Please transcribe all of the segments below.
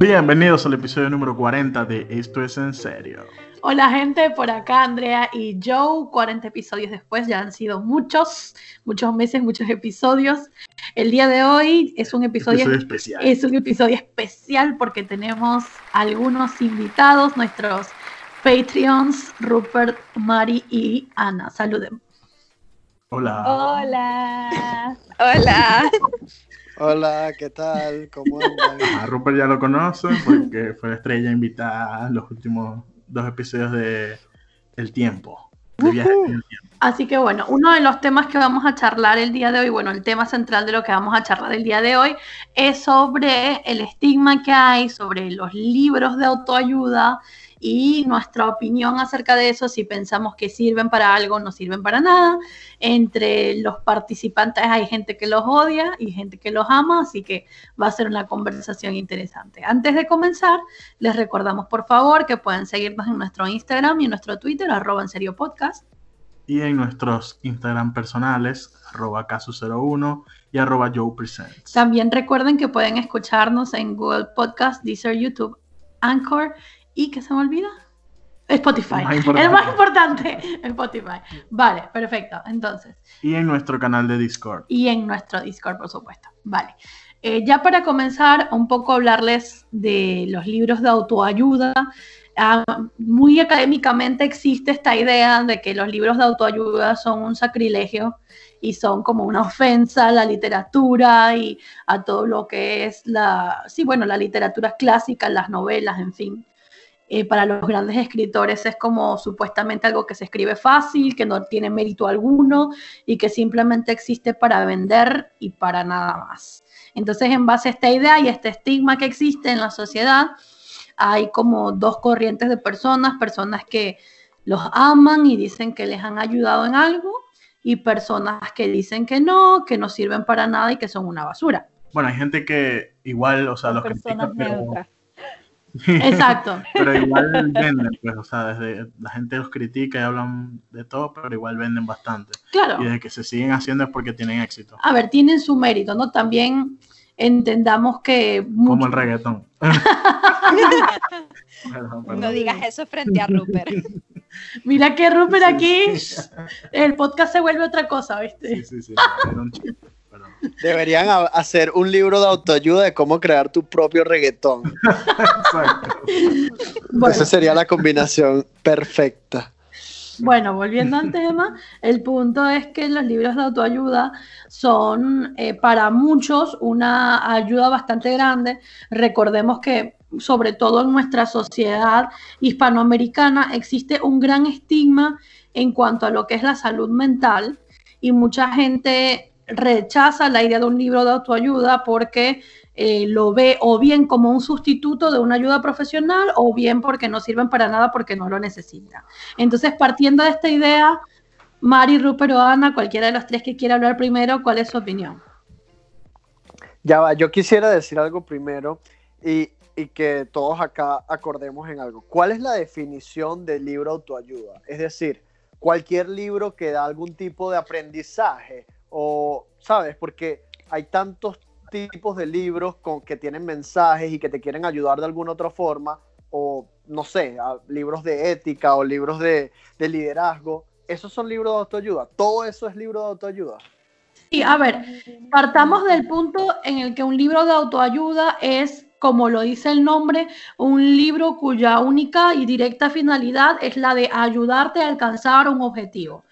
Bienvenidos al episodio número 40 de Esto es en serio. Hola gente, por acá Andrea y Joe, 40 episodios después, ya han sido muchos, muchos meses, muchos episodios. El día de hoy es un episodio, especial. Es un episodio especial porque tenemos algunos invitados, nuestros Patreons, Rupert, Mari y Ana. Saluden. Hola. Hola. Hola. Hola, ¿qué tal? ¿Cómo andan? A Rupert ya lo conocen porque fue la estrella invitada a los últimos dos episodios de El Tiempo. Así que bueno, uno de los temas que vamos a charlar el día de hoy, bueno, el tema central de lo que vamos a charlar el día de hoy es sobre el estigma que hay sobre los libros de autoayuda y nuestra opinión acerca de eso, si pensamos que sirven para algo, no sirven para nada. Entre los participantes hay gente que los odia y gente que los ama, así que va a ser una conversación interesante. Antes de comenzar, les recordamos por favor que pueden seguirnos en nuestro Instagram y en nuestro Twitter, arroba en serio podcast. Y en nuestros Instagram personales, arroba caso01 y arroba Joe Presents. También recuerden que pueden escucharnos en Google Podcast, Deezer, YouTube, Anchor ¿Y qué se me olvida? Spotify. El más importante, Spotify. Vale, perfecto. Entonces. Y en nuestro canal de Discord. Y en nuestro Discord, por supuesto. Vale. Eh, ya para comenzar, un poco hablarles de los libros de autoayuda. Ah, muy académicamente existe esta idea de que los libros de autoayuda son un sacrilegio y son como una ofensa a la literatura y a todo lo que es la, sí, bueno, la literatura clásica, las novelas, en fin. Eh, para los grandes escritores es como supuestamente algo que se escribe fácil, que no tiene mérito alguno y que simplemente existe para vender y para nada más. Entonces, en base a esta idea y este estigma que existe en la sociedad, hay como dos corrientes de personas, personas que los aman y dicen que les han ayudado en algo y personas que dicen que no, que no sirven para nada y que son una basura. Bueno, hay gente que igual, o sea, los critican, Exacto. pero igual venden, pues, o sea, desde la gente los critica y hablan de todo, pero igual venden bastante. Claro. Y desde que se siguen haciendo es porque tienen éxito. A ver, tienen su mérito, ¿no? También entendamos que... Como el reggaetón. No digas eso frente a Rupert. Mira que Rupert aquí, el podcast se vuelve otra cosa, ¿viste? Sí, sí, sí. Deberían hacer un libro de autoayuda de cómo crear tu propio reggaetón. Exacto. Esa sería la combinación perfecta. Bueno, volviendo al tema, el punto es que los libros de autoayuda son eh, para muchos una ayuda bastante grande. Recordemos que sobre todo en nuestra sociedad hispanoamericana existe un gran estigma en cuanto a lo que es la salud mental y mucha gente rechaza la idea de un libro de autoayuda porque eh, lo ve o bien como un sustituto de una ayuda profesional o bien porque no sirven para nada porque no lo necesita. Entonces, partiendo de esta idea, Mari, Rupert o Ana, cualquiera de los tres que quiera hablar primero, ¿cuál es su opinión? Ya va, yo quisiera decir algo primero y, que todos acá acordemos en algo. ¿Cuál es la definición del libro autoayuda? Es decir, cualquier libro que da algún tipo de aprendizaje o, ¿sabes? Porque hay tantos tipos de libros con, que tienen mensajes y que te quieren ayudar de alguna otra forma, o no sé, libros de ética o libros de, de liderazgo. Esos son libros de autoayuda. Todo eso es libro de autoayuda. Sí, a ver, partamos del punto en el que un libro de autoayuda es, como lo dice el nombre, un libro cuya única y directa finalidad es la de ayudarte a alcanzar un objetivo.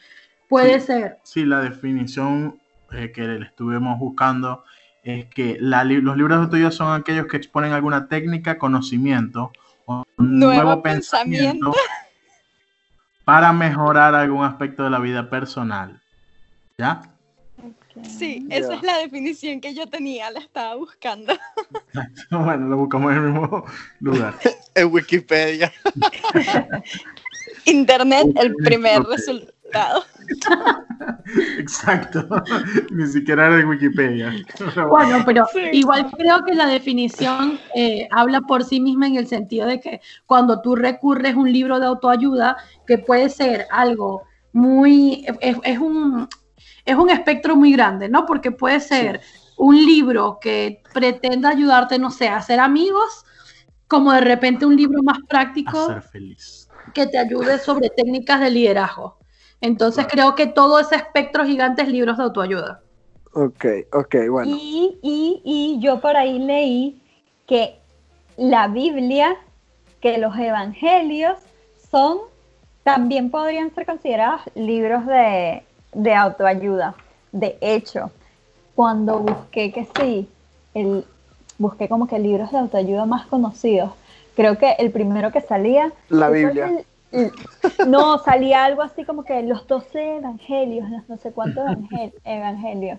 Puede ser. Sí, la definición eh, que le estuvimos buscando es que los libros de autoayuda son aquellos que exponen alguna técnica, conocimiento o nuevo, pensamiento, para mejorar algún aspecto de la vida personal. ¿Ya? Sí, esa es la definición que yo tenía, la estaba buscando. bueno, lo buscamos en el mismo lugar. en Wikipedia. Internet, el primer Exacto. Ni siquiera era de Wikipedia. Bueno, pero igual creo que la definición eh, habla por sí misma en el sentido de que cuando tú recurres a un libro de autoayuda, que puede ser algo muy, es, un, es un espectro muy grande, ¿no? Porque puede ser un libro que pretenda ayudarte, no sé, a ser amigos, como de repente un libro más práctico. ser feliz. Que te ayude sobre técnicas de liderazgo. Entonces creo que todo ese espectro gigante es libros de autoayuda. Ok, ok, bueno. Y, y, y yo por ahí leí que la Biblia, que los evangelios son, también podrían ser considerados libros de, de autoayuda. De hecho, cuando busqué que sí, el, busqué como que libros de autoayuda más conocidos, creo que el primero que salía... La Biblia. No, salía algo así como que los 12 evangelios, los no sé cuántos evangelios.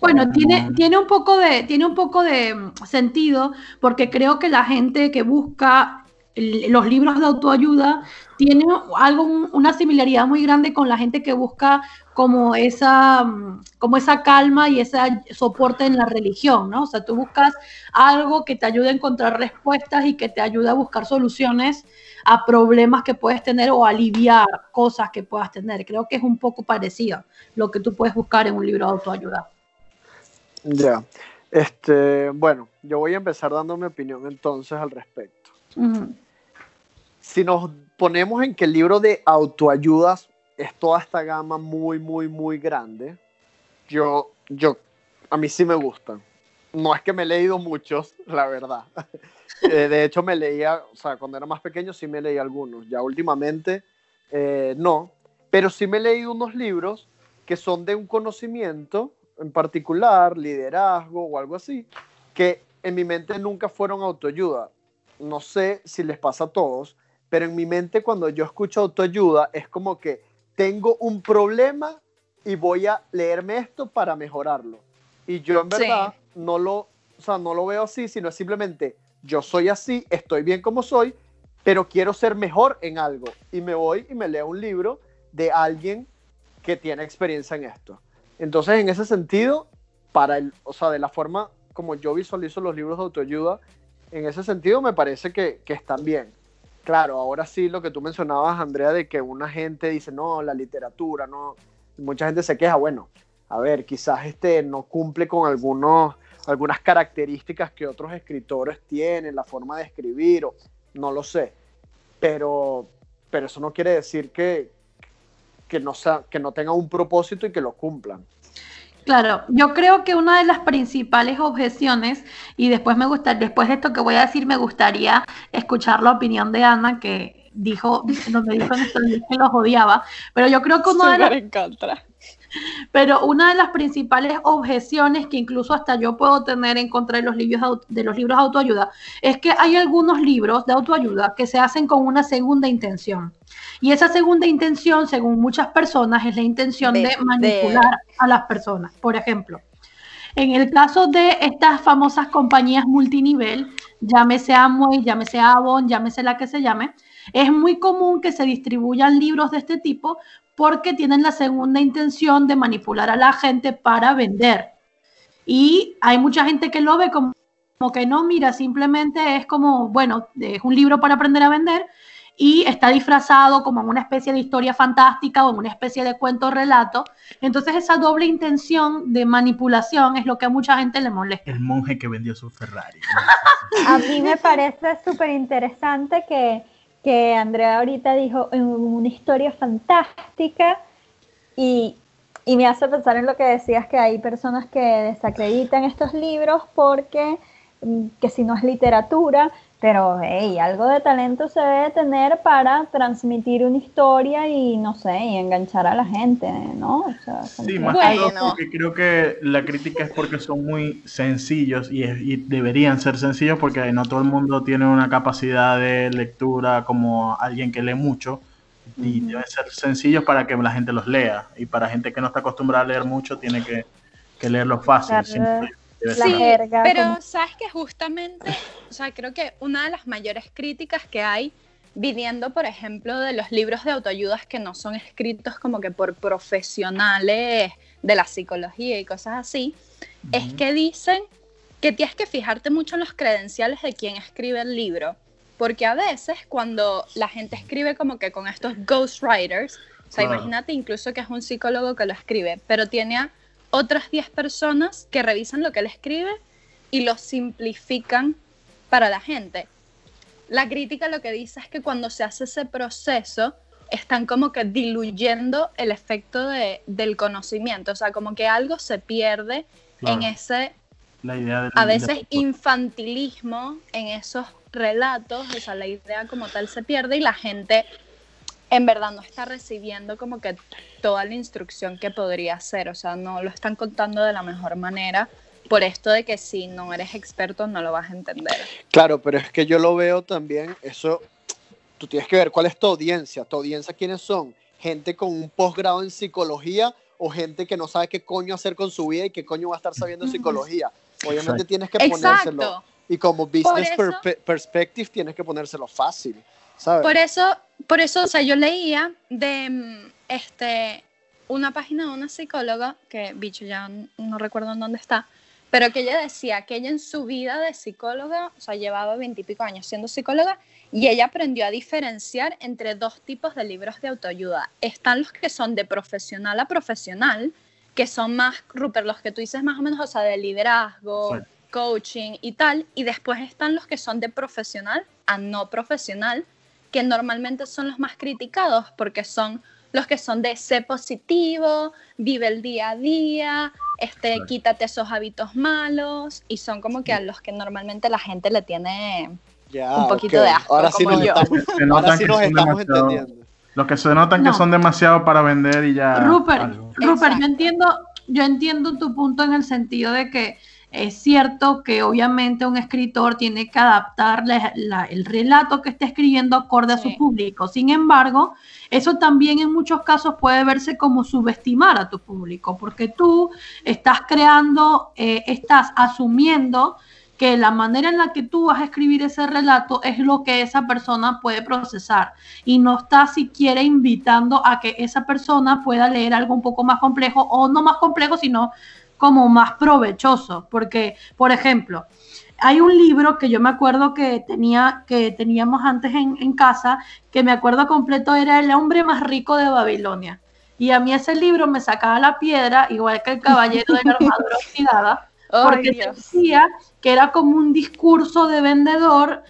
Bueno, tiene, tiene, un poco de, tiene un poco de mm, sentido porque creo que la gente que busca los libros de autoayuda tiene algo, una similaridad muy grande con la gente que busca como esa, como esa calma y ese soporte en la religión, ¿no? O sea, tú buscas algo que te ayude a encontrar respuestas y que te ayude a buscar soluciones a problemas que puedes tener o aliviar cosas que puedas tener. Creo que es un poco parecido lo que tú puedes buscar en un libro de autoayuda. Ya. Este, bueno, yo voy a empezar dando mi opinión entonces al respecto. Si nos ponemos en que el libro de autoayudas es toda esta gama muy, muy, muy grande. Yo, yo, a mí sí me gustan. No es que me he leído muchos, la verdad. Eh, de hecho, me leía, o sea, cuando era más pequeño sí me leí algunos. Ya últimamente, eh, no. Pero sí me he leído unos libros que son de un conocimiento en particular, liderazgo o algo así, que en mi mente nunca fueron autoayuda. No sé si les pasa a todos, pero en mi mente cuando yo escucho autoayuda es como que tengo un problema y voy a leerme esto para mejorarlo. Y yo en verdad no, lo, o no lo veo así, sino simplemente yo soy así, estoy bien como soy, pero quiero ser mejor en algo. Y me voy y me leo un libro de alguien que tiene experiencia en esto. Entonces, en ese sentido, para el, o sea, de la forma como yo visualizo los libros de autoayuda, en ese sentido me parece que, que están bien. Claro, ahora sí lo que tú mencionabas, Andrea, de que una gente dice, no, la literatura, no, mucha gente se queja, bueno, a ver, quizás este no cumple con algunos, algunas características que otros escritores tienen, la forma de escribir, o, no lo sé, pero, pero eso no quiere decir que, que, no que no tenga un propósito y que lo cumplan. Claro, yo creo que una de las principales objeciones, y después me gusta, después de esto que voy a decir, me gustaría escuchar la opinión de Ana, que dijo, donde dijo que los odiaba, pero yo creo que una de pero una de las principales objeciones que incluso hasta yo puedo tener en contra de los libros de los libros de autoayuda es que hay algunos libros de autoayuda que se hacen con una segunda intención. Y esa segunda intención, según muchas personas, es la intención de, manipular a las personas. Por ejemplo, en el caso de estas famosas compañías multinivel, llámese Amway, llámese Avon, llámese la que se llame, es muy común que se distribuyan libros de este tipo porque tienen la segunda intención de manipular a la gente para vender. Y hay mucha gente que lo ve como, como que no, mira, simplemente es como, bueno, es un libro para aprender a vender y está disfrazado como en una especie de historia fantástica o en una especie de cuento relato. Entonces esa doble intención de manipulación es lo que a mucha gente le molesta. El monje que vendió su Ferrari. a mí me parece súper interesante que, que Andrea ahorita dijo una historia fantástica y, y me hace pensar en lo que decías que hay personas que desacreditan estos libros porque mm, que si no es literatura, pero, hey, algo de talento se debe tener para transmitir una historia y, no sé, y enganchar a la gente, ¿no? sí, más que todo porque creo que la crítica es porque son muy sencillos y, deberían ser sencillos porque no todo el mundo tiene una capacidad de lectura como alguien que lee mucho y deben ser sencillos para que la gente los lea y para gente que no está acostumbrada a leer mucho tiene que, que leerlo fácil. Sí, pero sabes que justamente, o sea, creo que una de las mayores críticas que hay viniendo, por ejemplo, de los libros de autoayudas que no son escritos como que por profesionales de la psicología y cosas así, es que dicen que tienes que fijarte mucho en los credenciales de quien escribe el libro, porque a veces cuando la gente escribe como que con estos ghostwriters, o sea, imagínate incluso que es un psicólogo que lo escribe, pero tiene a otras 10 personas que revisan lo que él escribe y lo simplifican para la gente. La crítica lo que dice es que cuando se hace ese proceso, están como que diluyendo el efecto de, del conocimiento, o sea, como que algo se pierde en ese, la idea a veces infantilismo, en esos relatos, o sea, la idea como tal se pierde y la gente en verdad no está recibiendo como que toda la instrucción que podría ser, o sea, no lo están contando de la mejor manera por esto de que si no eres experto no lo vas a entender. Claro, pero es que yo lo veo también, eso, tú tienes que ver cuál es tu audiencia, tu audiencia quiénes son, gente con un posgrado en psicología o gente que no sabe qué coño hacer con su vida y qué coño va a estar sabiendo psicología. Obviamente tienes que ponérselo. Y como business perspective tienes que ponérselo fácil, ¿sabes? Por eso, por eso, o sea, yo leía de mm, este una página de una psicóloga, que bicho ya no recuerdo en dónde está, pero que ella decía que ella en su vida de psicóloga, o sea, llevaba veintipico años siendo psicóloga, y ella aprendió a diferenciar entre dos tipos de libros de autoayuda. Están los que son de profesional a profesional, que son más, Rupert, los que tú dices más o menos, o sea, de liderazgo, coaching y tal, y después están los que son de profesional a no profesional, que normalmente son los más criticados porque son los que son de ser positivo, vive el día a día, este, quítate esos hábitos malos, y son como que a los que normalmente la gente le tiene un poquito de asco. Ahora sí nos, Estamos, entendiendo. Los que se notan que son demasiado para vender y ya. Rupert, Rupert yo entiendo, yo entiendo tu punto en el sentido de que es cierto que obviamente un escritor tiene que adaptar el relato que está escribiendo acorde a su público. Sin embargo, eso también en muchos casos puede verse como subestimar a tu público, porque tú estás creando, eh, estás asumiendo que la manera en la que tú vas a escribir ese relato es lo que esa persona puede procesar y no estás siquiera invitando a que esa persona pueda leer algo un poco más complejo o no más complejo, sino como más provechoso, porque, por ejemplo, hay un libro que yo me acuerdo que tenía, que teníamos antes en, casa, que me acuerdo completo, era El hombre más rico de Babilonia. Y a mí ese libro me sacaba la piedra, igual que el caballero de la armadura oxidada, porque decía que era como un discurso de vendedor,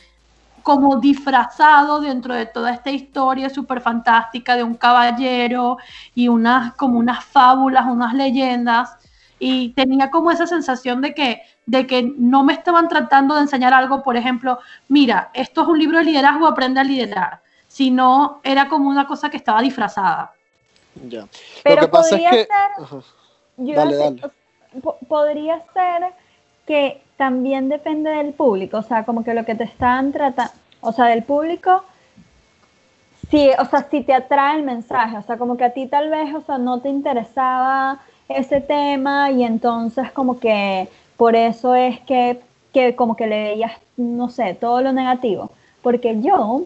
como disfrazado dentro de toda esta historia súper fantástica de un caballero y unas, como unas fábulas, unas leyendas y tenía como esa sensación de que, de que no me estaban tratando de enseñar algo, por ejemplo, mira, esto es un libro de liderazgo, aprende a liderar, sino era como una cosa que estaba disfrazada. Ya. Pero Lo que pasa podría es que... ser, podría ser que también depende del público, o sea, como que lo que te están tratando, o sea, del público, sí, o sea, si te atrae el mensaje, o sea, como que a ti tal vez, o sea, no te interesaba ese tema y entonces como que por eso es que, como que le veías, no sé, todo lo negativo. Porque yo,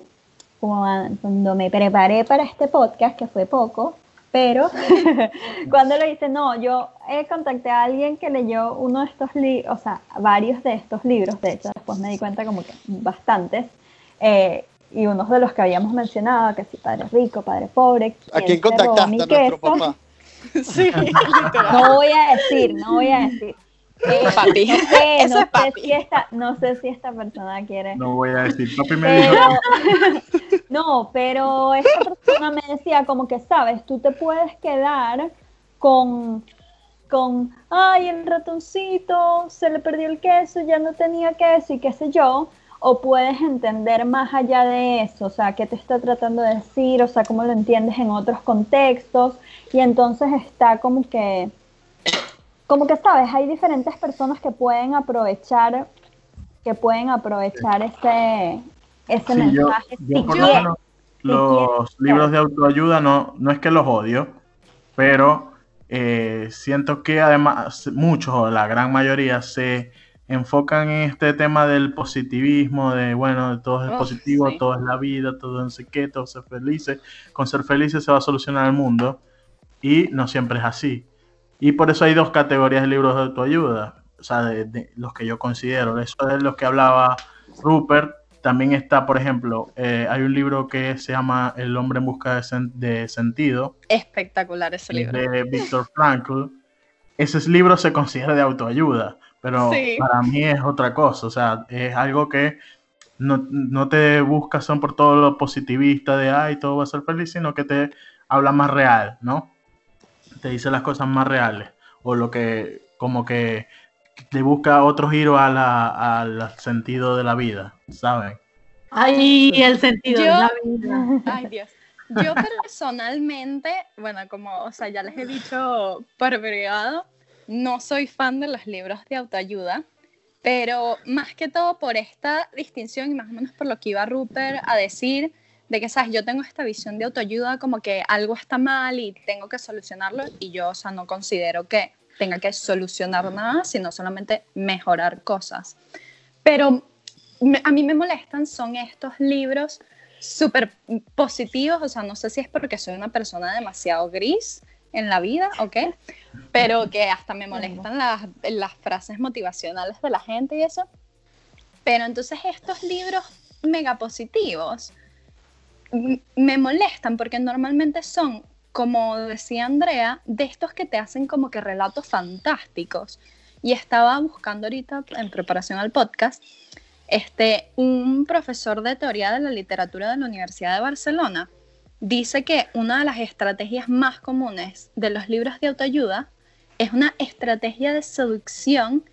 cuando me preparé para este podcast, que fue poco, pero cuando le hice, no, yo he contacté a alguien que leyó uno de estos libros, o sea, varios de estos libros, de hecho, después me di cuenta como que bastantes, eh, y unos de los que habíamos mencionado, que sí, Padre Rico, Padre Pobre. ¿A quién contactaste? A nuestro papá. Sí, No voy a decir, no voy a decir. Eh, papi. No sé, no, sé si esta, no sé si esta persona quiere. No voy a decir, papi me dijo. no, pero esta persona me decía como que, sabes, tú te puedes quedar con, con, ay, el ratoncito, se le perdió el queso, ya no tenía queso y qué sé yo, o puedes entender más allá de eso, o sea, qué te está tratando de decir, o sea, cómo lo entiendes en otros contextos, y entonces está como que, como que sabes, hay diferentes personas que pueden aprovechar, que pueden aprovechar ese, ese mensaje. los libros de autoayuda no, no es que los odio, pero eh, siento que además muchos o la gran mayoría se enfocan en este tema del positivismo, de bueno, todo es positivo, todo es la vida, todo no sé qué, todo ser felices. Con ser felices se va a solucionar el mundo. Y no siempre es así. Y por eso hay dos categorías de libros de autoayuda. O sea, de, los que yo considero. Eso es lo que hablaba Rupert. También está, por ejemplo, eh, hay un libro que se llama El hombre en busca de, sentido. Espectacular ese libro. De Víctor Frankl. Ese libro se considera de autoayuda pero para mí es otra cosa, o sea, es algo que no, te busca son por todo lo positivista de, ay, todo va a ser feliz, sino que te habla más real, ¿no? Te dice las cosas más reales, o lo que, como que te busca otro giro a al sentido de la vida, ¿saben? Ay, el sentido de la vida. Ay, Dios. Yo personalmente, bueno, como, o sea, ya les he dicho por privado, no soy fan de los libros de autoayuda, pero más que todo por esta distinción y más o menos por lo que iba Rupert a decir, de que, sabes, yo tengo esta visión de autoayuda como que algo está mal y tengo que solucionarlo y yo, o sea, no considero que tenga que solucionar nada, sino solamente mejorar cosas. Pero a mí me molestan son estos libros súper positivos, o sea, no sé si es porque soy una persona demasiado gris en la vida, ¿ok? Pero que hasta me molestan las, las frases motivacionales de la gente y eso. Pero entonces estos libros mega positivos me molestan porque normalmente son, como decía Andrea, de estos que te hacen como que relatos fantásticos. Y estaba buscando ahorita en preparación al podcast, este, un profesor de teoría de la literatura de la Universidad de Barcelona dice que una de las estrategias más comunes de los libros de autoayuda es una estrategia de seducción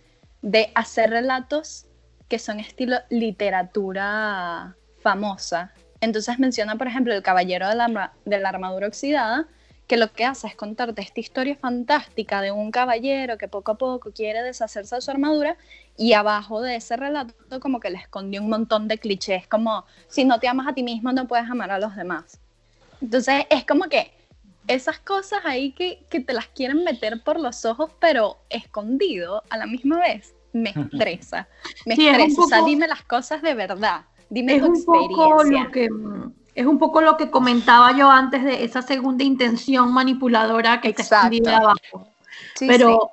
de hacer relatos que son estilo literatura famosa. Entonces menciona, por ejemplo, El Caballero de la, Armadura Oxidada, que lo que hace es contarte esta historia fantástica de un caballero que poco a poco quiere deshacerse de su armadura y abajo de ese relato como que le escondió un montón de clichés como si no te amas a ti mismo no puedes amar a los demás. Entonces es como que esas cosas ahí que, te las quieren meter por los ojos, pero escondido a la misma vez, me estresa. Me estresa. o sea, dime las cosas de verdad. Dime tu experiencia. que, es un poco lo que comentaba yo antes de esa segunda intención manipuladora que está escondida abajo. pero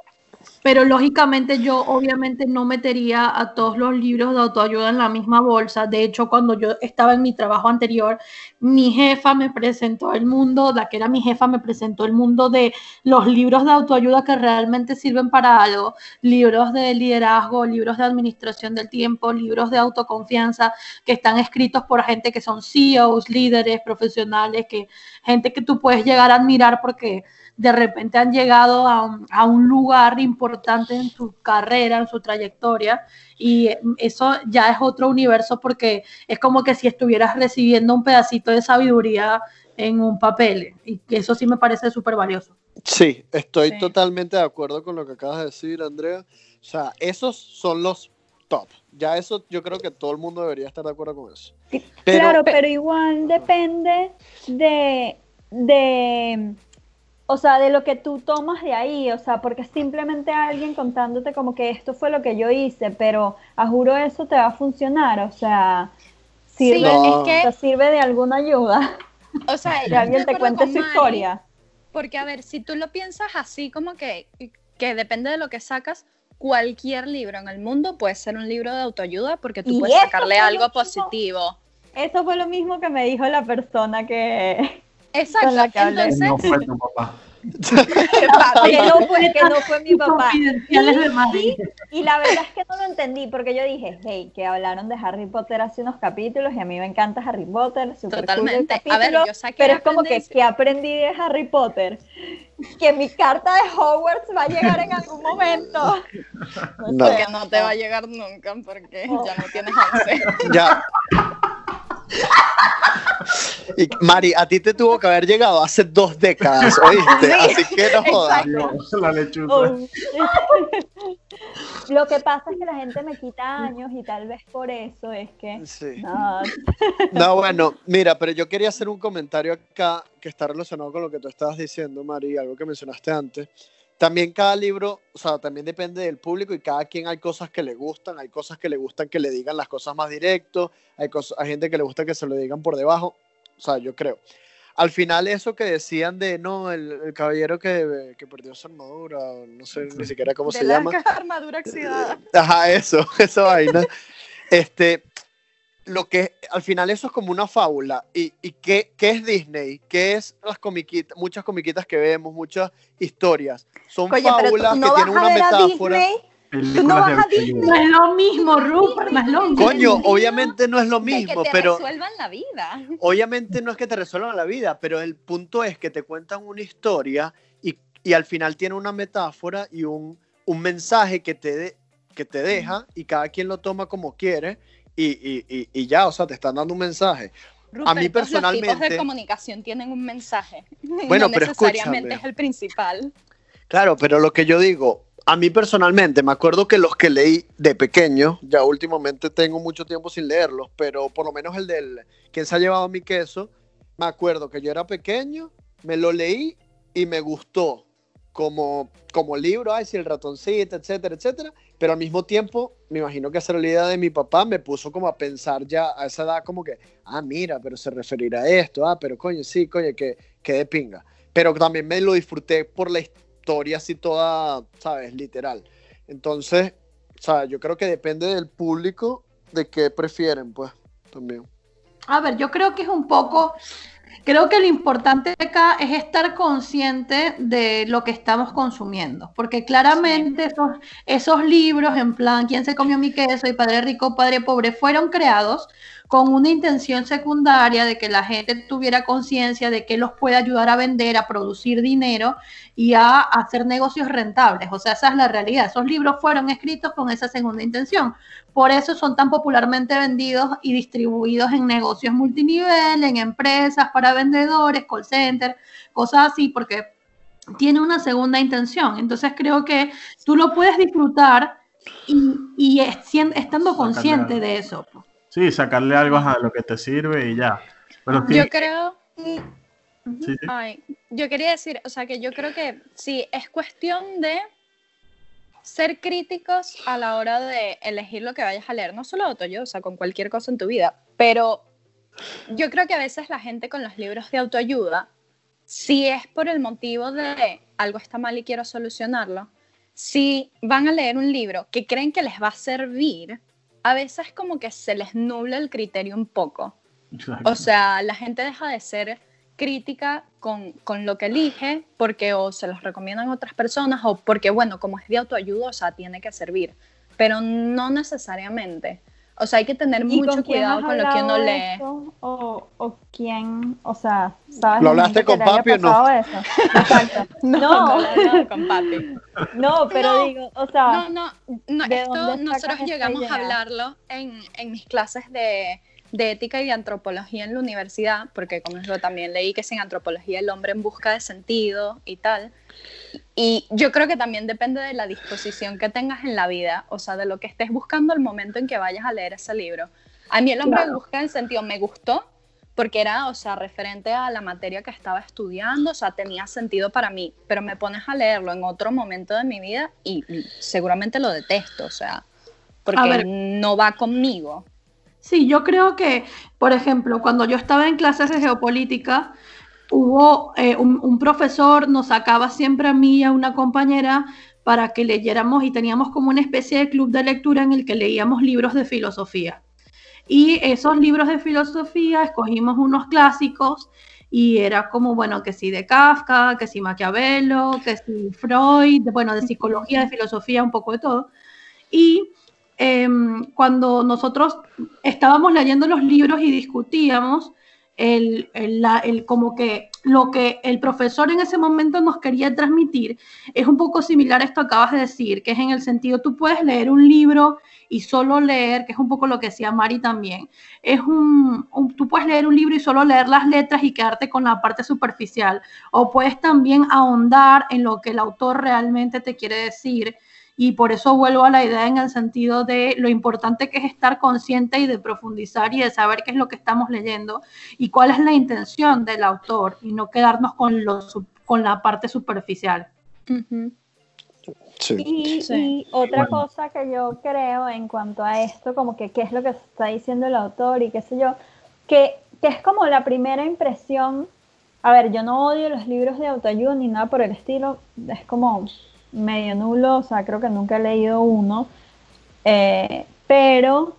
pero lógicamente yo obviamente no metería a todos los libros de autoayuda en la misma bolsa. De hecho, cuando yo estaba en mi trabajo anterior, mi jefa me presentó el mundo, la que era mi jefa me presentó el mundo de los libros de autoayuda que realmente sirven para algo. Libros de liderazgo, libros de administración del tiempo, libros de autoconfianza que están escritos por gente que son CEOs, líderes, profesionales, que gente que tú puedes llegar a admirar porque de repente han llegado a un, lugar importante en su carrera, en su trayectoria, y eso ya es otro universo porque es como que si estuvieras recibiendo un pedacito de sabiduría en un papel, y eso sí me parece súper valioso. Sí, estoy totalmente de acuerdo con lo que acabas de decir, Andrea. O sea, esos son los top. Ya eso yo creo que todo el mundo debería estar de acuerdo con eso. claro, pero igual depende de, de o sea, de lo que tú tomas de ahí, o sea, porque simplemente alguien contándote como que esto fue lo que yo hice, pero a juro eso te va a funcionar, o sea, sirve, sirve de alguna ayuda. O sea, que alguien te cuente su historia. Porque, a ver, si tú lo piensas así como que, que depende de lo que sacas, cualquier libro en el mundo puede ser un libro de autoayuda porque tú puedes sacarle algo positivo. Eso fue lo mismo que me dijo la persona que, Exacto. Entonces, no fue tu papá. que, no fue, que no fue mi papá. Y, y, la verdad es que no lo entendí, porque yo dije, hey, que hablaron de Harry Potter hace unos capítulos y a mí me encanta Harry Potter. Totalmente. a ver, yo saqué pero es como que, que aprendí de Harry Potter. Que mi carta de Hogwarts va a llegar en algún momento. No. Porque no te va a llegar nunca, porque ya no tienes 11. Ya. Y Mari, a ti te tuvo que haber llegado hace dos décadas, ¿oíste? Así que no jodas. Lo que pasa es que la gente me quita años y tal vez por eso es que... No. bueno, mira, pero yo quería hacer un comentario acá que está relacionado con lo que tú estabas diciendo, Mari, algo que mencionaste antes, también cada libro, o sea, también depende del público y cada quien hay cosas que le gustan, hay cosas que le gustan que le digan las cosas más directo, hay, hay gente que le gusta que se lo digan por debajo, o sea, yo creo. Al final eso que decían de, no, el, caballero que, que, perdió su armadura, no sé ni siquiera cómo se llama. armadura oxidada. Ajá, eso, esa vaina. Este, lo que al final eso es como una fábula. ¿Y, y qué, qué, es Disney? ¿Qué es las comiquitas? Muchas comiquitas que vemos, muchas historias. Son fábulas que tienen una metáfora. No, vas a Disney. no es lo mismo, Rupert, no es lo mismo. Coño, obviamente no es lo mismo, que te pero. resuelvan la vida. Obviamente no es que te resuelvan la vida, pero el punto es que te cuentan una historia y, y al final tiene una metáfora y un, un mensaje que te, que te deja y cada quien lo toma como quiere y, y, ya, o sea, te están dando un mensaje. a mí personalmente. Los tipos de comunicación tienen un mensaje. Bueno, no pero necesariamente es el principal. Claro, pero lo que yo digo, a mí personalmente, me acuerdo que los que leí de pequeño, ya últimamente tengo mucho tiempo sin leerlos, pero por lo menos el del ¿Quién se ha llevado mi queso? Me acuerdo que yo era pequeño, me lo leí y me gustó como, como libro, ay, si el ratoncito, etcétera, etcétera, pero al mismo tiempo, me imagino que hacer la idea de mi papá me puso como a pensar ya a esa edad como que, ah, mira, pero se referirá a esto, ah, pero coño, sí, coño, que, que de pinga. Pero también me lo disfruté por la historia así toda, ¿sabes? Literal. Entonces, sea, yo creo que depende del público de qué prefieren, pues, también. A ver, yo creo que es un poco Creo que lo importante acá es estar consciente de lo que estamos consumiendo, porque claramente esos, esos libros en plan ¿Quién se comió mi queso? y Padre Rico, Padre Pobre fueron creados con una intención secundaria de que la gente tuviera conciencia de que los puede ayudar a vender, a producir dinero y a hacer negocios rentables. O sea, esa es la realidad. Esos libros fueron escritos con esa segunda intención. Por eso son tan popularmente vendidos y distribuidos en negocios multinivel, en empresas para vendedores, call center, cosas así, porque tiene una segunda intención. Entonces creo que tú lo puedes disfrutar y, estando consciente de eso. Sí, sacarle algo a lo que te sirve y ya. Pero Yo creo... Ay, yo quería decir, o sea, que yo creo que sí, es cuestión de ser críticos a la hora de elegir lo que vayas a leer, no solo autoayuda, o sea, con cualquier cosa en tu vida, pero yo creo que a veces la gente con los libros de autoayuda, si es por el motivo de algo está mal y quiero solucionarlo, si van a leer un libro que creen que les va a servir, a veces como que se les nubla el criterio un poco. O sea, la gente deja de ser crítica con, con, lo que elige porque o se los recomiendan otras personas o porque, bueno, como es de autoayuda, o sea, tiene que servir, pero no necesariamente. O sea, hay que tener mucho cuidado con lo que uno lee. O, o quién, o sea, ¿sabes? ¿Lo hablaste con papi o no? Eso? no, no, no, con papi. No, pero digo, o sea. No, no, no esto nosotros llegamos a hablarlo en, en mis clases de de ética y de antropología en la universidad, porque como yo también leí que es en antropología el hombre en busca de sentido y tal. Y yo creo que también depende de la disposición que tengas en la vida, o sea, de lo que estés buscando al momento en que vayas a leer ese libro. A mí el hombre en busca de sentido me gustó porque era, o sea, referente a la materia que estaba estudiando, o sea, tenía sentido para mí, pero me pones a leerlo en otro momento de mi vida y seguramente lo detesto, o sea, porque no va conmigo. Sí, yo creo que, por ejemplo, cuando yo estaba en clases de geopolítica, hubo eh, un, profesor, nos sacaba siempre a mí y a una compañera para que leyéramos y teníamos como una especie de club de lectura en el que leíamos libros de filosofía. Y esos libros de filosofía escogimos unos clásicos y era como, bueno, que sí de Kafka, que sí Maquiavelo, que sí Freud, bueno, de psicología, de filosofía, un poco de todo. Y Em, cuando nosotros estábamos leyendo los libros y discutíamos, el, el, como que lo que el profesor en ese momento nos quería transmitir es un poco similar a esto que acabas de decir, que es en el sentido, tú puedes leer un libro y solo leer, que es un poco lo que decía Mari también, es un, tú puedes leer un libro y solo leer las letras y quedarte con la parte superficial, o puedes también ahondar en lo que el autor realmente te quiere decir y por eso vuelvo a la idea en el sentido de lo importante que es estar consciente y de profundizar y de saber qué es lo que estamos leyendo y cuál es la intención del autor y no quedarnos con, lo, con la parte superficial. Sí. Y, otra cosa que yo creo en cuanto a esto, como que qué es lo que está diciendo el autor y qué sé yo, que, que es como la primera impresión. A ver, yo no odio los libros de autoayuda ni nada por el estilo, es como medio nulo, o sea, creo que nunca he leído uno, eh, pero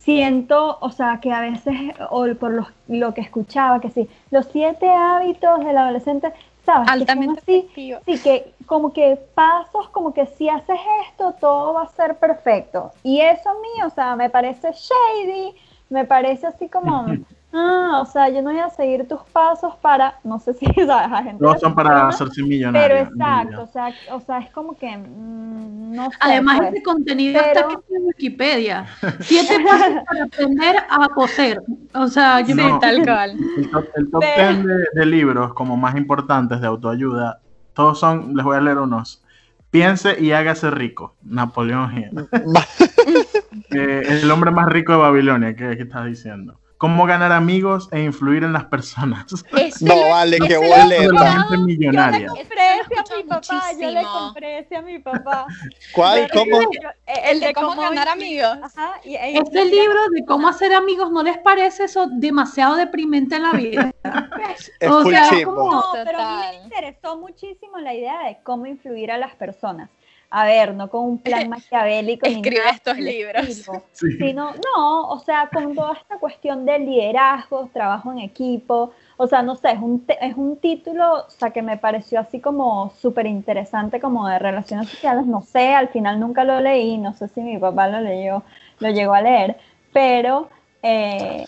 siento, o sea, que a veces, o por lo que escuchaba, que sí, los siete hábitos del adolescente, ¿sabes? Altamente que Sí, que como que pasos, como que si haces esto, todo va a ser perfecto. Y eso a mí, o sea, me parece shady, me parece así como... ah, o sea, yo no voy a seguir tus pasos para, no sé si sabes, a gente. No son para hacerse millonario. Pero exacto, o sea, o sea, es como que, mm, no sé. Además, pues. este contenido está aquí en Wikipedia. Siete pasos para aprender a coser. O sea, yo no, tal cual. El top, el top ten de, de libros como más importantes de autoayuda, todos son, les voy a leer unos. Piense y hágase rico. Napoleón Hill. eh, el hombre más rico de Babilonia, ¿qué, qué estás diciendo? Cómo ganar amigos e influir en las personas. No, vale, que huele. La gente millonaria. Yo le compré ese a mi papá, yo le compré ese a mi papá. ¿Cuál? ¿Cómo? El de cómo, ganar amigos. Ajá, y, y, este libro de cómo hacer amigos, ¿no les parece eso demasiado deprimente en la vida? es o sea, como, no, pero a mí me interesó muchísimo la idea de cómo influir a las personas a ver, no con un plan maquiavélico. Escribe estos libros. Sí. Sino, no, o sea, con toda esta cuestión de liderazgo, trabajo en equipo, o sea, no sé, es un, es un título, o sea, que me pareció así como súper interesante, como de relaciones sociales, no sé, al final nunca lo leí, no sé si mi papá lo leyó, lo llegó a leer, pero, eh,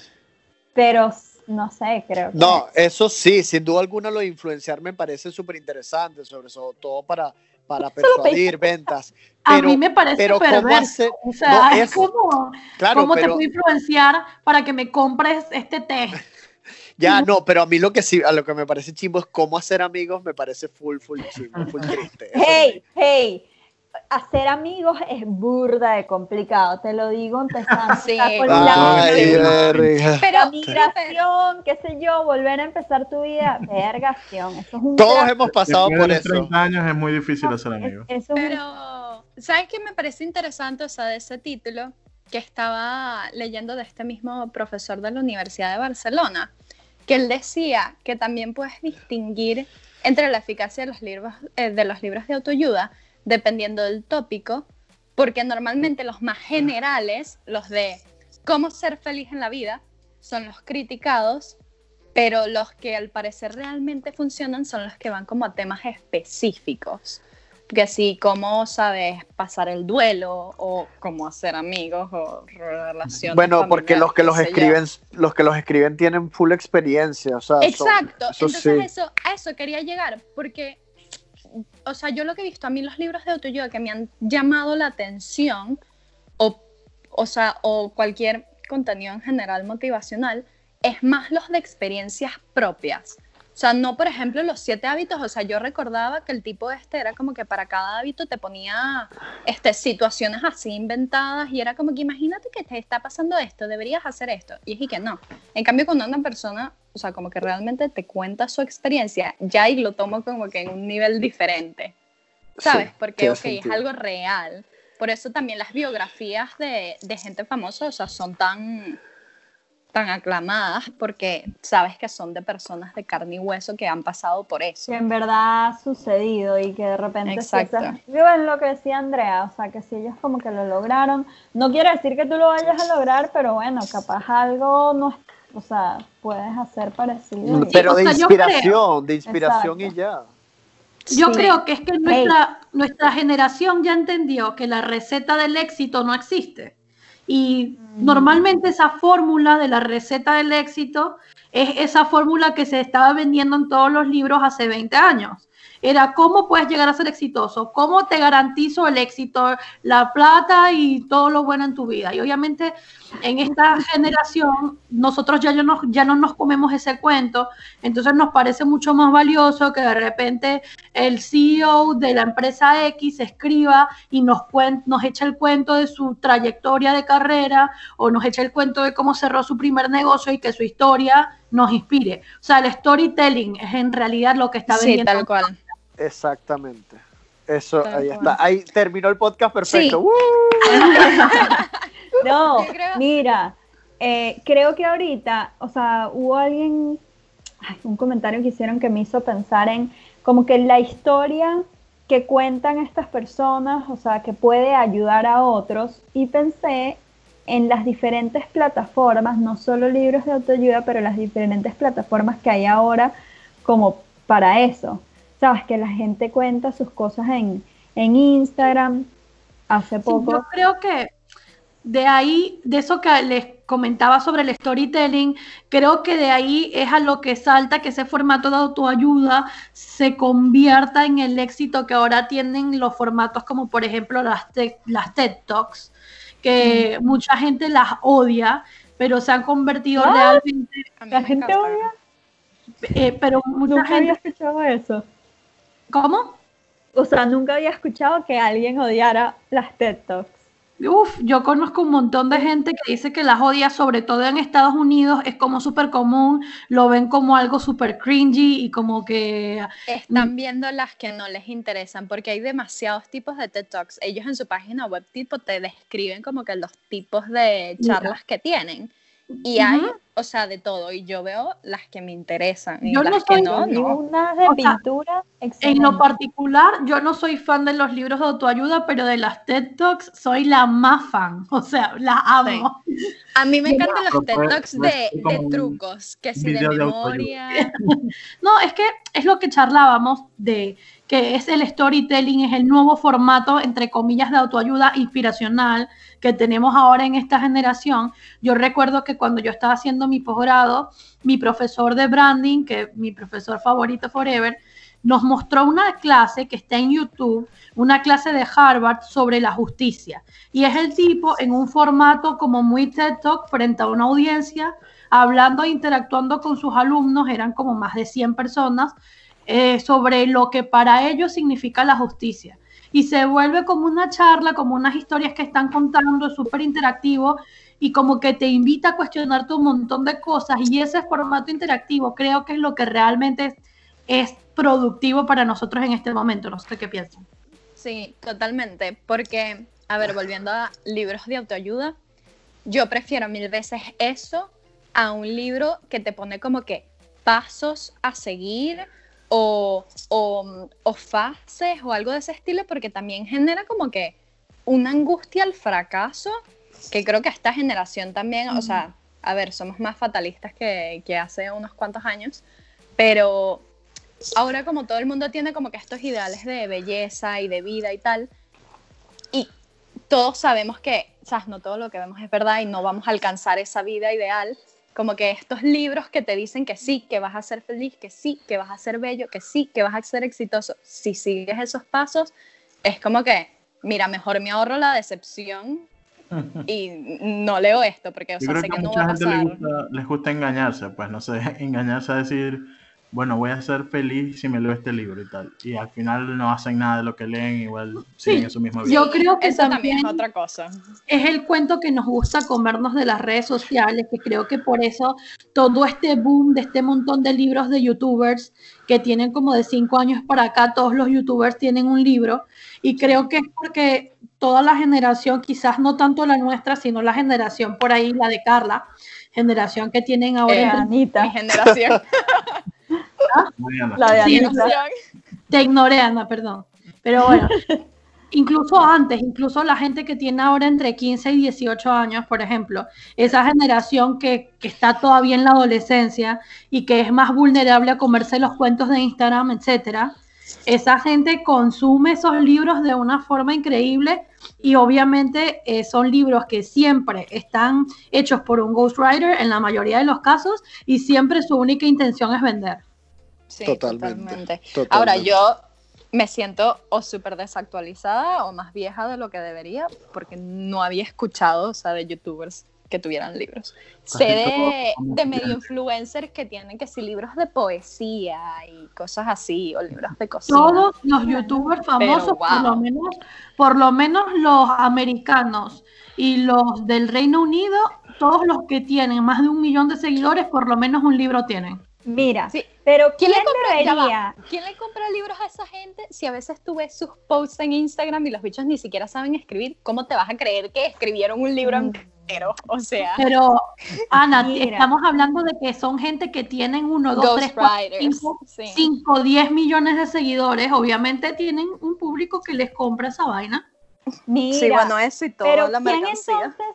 pero no sé, creo que... No, eso sí, sin duda alguna lo de influenciar me parece súper interesante, sobre todo para para persuadir ventas. Pero, a mí me parece perverso. o sea, es como, ¿cómo te puedo influenciar para que me compres este té? Ya, no, pero a mí lo que sí, a lo que me parece chimbo es cómo hacer amigos, me parece full, full chimbo, full triste. Hey, hey, hacer amigos es burda de complicado, te lo digo empezando sí. con Ay, la, pero migración, qué sé yo, volver a empezar tu vida, vergación, eso es un Todos hemos pasado por eso. 30 años es muy difícil hacer amigos. Es, eso pero, ¿sabes qué me parece interesante, o sea, de ese título? Que estaba leyendo de este mismo profesor de la Universidad de Barcelona, que él decía que también puedes distinguir entre la eficacia de los libros, eh, de los libros de autoayuda dependiendo del tópico, porque normalmente los más generales, los de cómo ser feliz en la vida, son los criticados, pero los que al parecer realmente funcionan son los que van como a temas específicos. Que sí, cómo sabes pasar el duelo o cómo hacer amigos o relaciones. Bueno, porque los que los escriben, los que los escriben tienen full experiencia, o sea, Exacto. Entonces eso, a eso quería llegar, porque o sea, yo lo que he visto a mí los libros de autoayuda que me han llamado la atención, o, o sea, o cualquier contenido en general motivacional, es más los de experiencias propias. O sea, no, por ejemplo, los siete hábitos. O sea, yo recordaba que el tipo este era como que para cada hábito te ponía este, situaciones así inventadas y era como que imagínate que te está pasando esto, deberías hacer esto. Y es y que no. En cambio, cuando una persona, o sea, como que realmente te cuenta su experiencia, ya y lo tomo como que en un nivel diferente. ¿Sabes? Porque, ok, es algo real. Por eso también las biografías de, de gente famosa, o sea, son tan tan aclamadas porque sabes que son de personas de carne y hueso que han pasado por eso. Que en verdad ha sucedido y que de repente... Exacto. yo en lo que decía Andrea, o sea, que si ellos como que lo lograron, no quiere decir que tú lo vayas a lograr, pero bueno, capaz algo no o sea, puedes hacer parecido. Pero de inspiración, de inspiración y ya. Yo creo que es que nuestra, nuestra generación ya entendió que la receta del éxito no existe. Y normalmente esa fórmula de la receta del éxito es esa fórmula que se estaba vendiendo en todos los libros hace 20 años era cómo puedes llegar a ser exitoso, cómo te garantizo el éxito, la plata y todo lo bueno en tu vida. Y obviamente en esta generación nosotros ya, no, ya no nos comemos ese cuento, entonces nos parece mucho más valioso que de repente el CEO de la empresa X escriba y nos, nos echa el cuento de su trayectoria de carrera o nos echa el cuento de cómo cerró su primer negocio y que su historia nos inspire. O sea, el storytelling es en realidad lo que está vendiendo. Sí, tal cual. Exactamente. Eso, Tal ahí cual. está. Ahí terminó el podcast perfecto. Sí. ¡Uh! No, mira, eh, creo que ahorita, o sea, hubo alguien, ay, un comentario que hicieron que me hizo pensar en como que la historia que cuentan estas personas, o sea, que puede ayudar a otros, y pensé en las diferentes plataformas, no solo libros de autoayuda, pero las diferentes plataformas que hay ahora como para eso. Sabes, que la gente cuenta sus cosas en, en Instagram. Hace Sí, poco. yo creo que de ahí, de eso que les comentaba sobre el storytelling, creo que de ahí es a lo que salta que ese formato de autoayuda se convierta en el éxito que ahora tienen los formatos como por ejemplo las, te- las TED Talks, que mucha gente las odia, pero se han convertido What? realmente, La gente encanta. odia. eh, pero mucha Nunca había gente, escuchado eso. ¿Cómo? O sea, nunca había escuchado que alguien odiara las TED Talks. Uf, yo conozco un montón de gente que dice que las odia, sobre todo en Estados Unidos, es como súper común, lo ven como algo súper cringy y como que... Están viendo las que no les interesan, porque hay demasiados tipos de TED Talks. Ellos en su página web tipo te describen como que los tipos de charlas que tienen. Y hay, o sea, de todo. Y yo veo las que me interesan y Yo las no que soy- no, Y no. unas de O sea, pintura En lo particular, yo no soy fan de los libros de autoayuda, pero de las TED Talks soy la más fan. O sea, las amo. A mí me encantan los TED Talks de, trucos, que si de memoria. No, es que es lo que charlábamos de que es el storytelling, es el nuevo formato, entre comillas, de autoayuda inspiracional que tenemos ahora en esta generación. Yo recuerdo que cuando yo estaba haciendo mi posgrado, mi profesor de branding, que es mi profesor favorito forever, nos mostró una clase que está en YouTube, una clase de Harvard sobre la justicia. Y es el tipo en un formato como muy TED Talk frente a una audiencia, hablando e interactuando con sus alumnos, eran como más de 100 personas, eh, sobre lo que para ellos significa la justicia. Y se vuelve como una charla, como unas historias que están contando, súper interactivo y como que te invita a cuestionarte un montón de cosas. Y ese formato interactivo creo que es lo que realmente es, es productivo para nosotros en este momento. No sé qué piensan. Sí, totalmente. Porque, a ver, volviendo a libros de autoayuda, yo prefiero mil veces eso a un libro que te pone como que pasos a seguir o, o, o fases o algo de ese estilo, porque también genera como que una angustia al fracaso, que creo que esta generación también, o sea, a ver, somos más fatalistas que, que hace unos cuantos años, pero ahora como todo el mundo tiene como que estos ideales de belleza y de vida y tal, y todos sabemos que, sabes, no todo lo que vemos es verdad y no vamos a alcanzar esa vida ideal, como que estos libros que te dicen que sí, que vas a ser feliz, que sí, que vas a ser bello, que sí, que vas a ser exitoso, si sigues esos pasos, es como que, mira, mejor me ahorro la decepción y no leo esto, porque, o Yo sea, sé que que no va a pasar. gusta, les gusta engañarse, pues no sé, engañarse a decir, bueno, voy a ser feliz si me leo este libro y tal. Y al final no hacen nada de lo que leen, igual siguen en su misma vida. Yo creo que Eso también es otra cosa. es el cuento que nos gusta comernos de las redes sociales, que creo que por eso todo este boom de este montón de libros de youtubers que tienen como de cinco años para acá, todos los youtubers tienen un libro y creo que es porque toda la generación, quizás no tanto la nuestra, sino la generación por ahí, la de Carla, generación que tienen ahora Eh, Anita. Mi generación. Mariana. La de Sí, Anita. Te ignoré, Ana, perdón. Pero bueno, incluso antes, incluso la gente que tiene ahora entre 15 y 18 años, por ejemplo, esa generación que, que está todavía en la adolescencia y que es más vulnerable a comerse los cuentos de Instagram, etcétera, esa gente consume esos libros de una forma increíble y obviamente eh, son libros que siempre están hechos por un ghostwriter en la mayoría de los casos y siempre su única intención es vender. Sí, Totalmente, totalmente. totalmente. Ahora, yo me siento o súper desactualizada o más vieja de lo que debería porque no había escuchado, o sea, de youtubers que tuvieran libros. Sé de, todos de medio influencers que tienen que sí libros de poesía y cosas así, o libros de cocina. Todos los youtubers famosos, por, wow. lo menos, por lo menos los americanos y los del Reino Unido, todos los que tienen más de un millón de seguidores, por lo menos un libro tienen. Mira, Sí, Pero ¿Quién, ¿quién, le compra? ¿Quién le compra libros a esa gente si a veces tú ves sus posts en Instagram y los bichos ni siquiera saben escribir? ¿Cómo te vas a creer que escribieron un libro Mm. entero? O sea, Pero, Ana, Mira. estamos hablando de que son gente que tienen uno, dos, tres, cuatro, ghostwriters. cinco, sí. 5, 10 millones de seguidores. Obviamente tienen un público que les compra esa vaina. Mira, Sí, bueno, eso y todo, pero la ¿quién mercancía. entonces,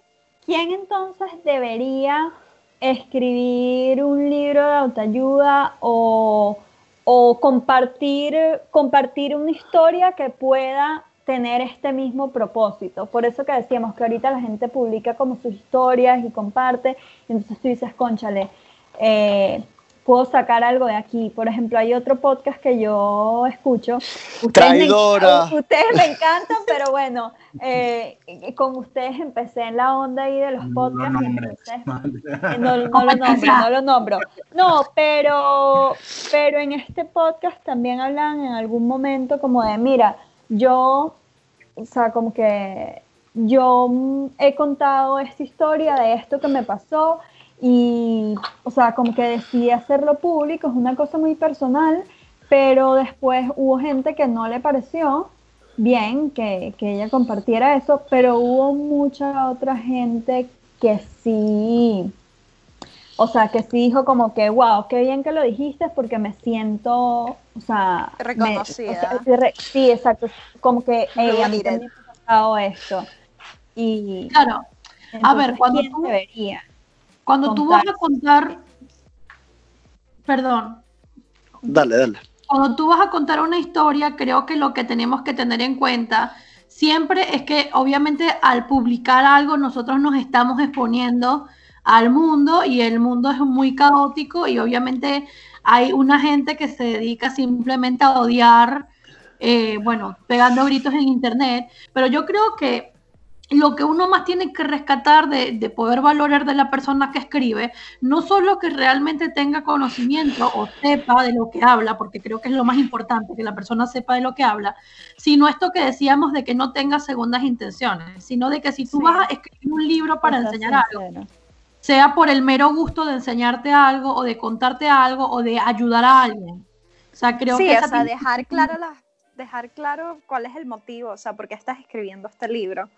¿quién entonces debería escribir un libro de autoayuda o, o compartir, compartir una historia que pueda tener este mismo propósito? Por eso que decíamos que ahorita la gente publica como sus historias y comparte, y entonces tú dices, conchale, eh, puedo sacar algo de aquí. Por ejemplo, hay otro podcast que yo escucho. Ustedes Traidora. Me, ustedes me encantan, pero bueno, eh, con ustedes empecé en la onda ahí de los No podcasts. entonces, eh, no, no lo nombro, no lo nombro. No, pero, pero en este podcast también hablan en algún momento como de, mira, yo, o sea, como que yo he contado esta historia de esto que me pasó y, o sea, como que decidí hacerlo público, es una cosa muy personal, pero después hubo gente que no le pareció bien que, que ella compartiera eso, pero hubo mucha otra gente que sí, o sea, que sí dijo como que, wow, qué bien que lo dijiste porque me siento, o sea, me- Reconocida. o sea, re- sí, exacto, como que, hey, a mí Validated. también me ha pasado esto. Y Claro, A ver, cuando ¿quién tú- debería? Cuando tú vas a contar, perdón, Dale, dale. cuando tú vas a contar una historia, creo que lo que tenemos que tener en cuenta siempre es que obviamente al publicar algo nosotros nos estamos exponiendo al mundo y el mundo es muy caótico y obviamente hay una gente que se dedica simplemente a odiar, eh, bueno, pegando gritos en internet, pero yo creo que lo que uno más tiene que rescatar de, de poder valorar de la persona que escribe, no solo que realmente tenga conocimiento o sepa de lo que habla, porque creo que es lo más importante, que la persona sepa de lo que habla, sino esto que decíamos de que no tenga segundas intenciones, sino de que si tú Sí. vas a escribir un libro para enseñar algo, sea por el mero gusto de enseñarte algo o de contarte algo o de ayudar a alguien. O sea, creo sí, que o sea, dejar claro, la- dejar claro cuál es el motivo, o sea, por qué estás escribiendo este libro.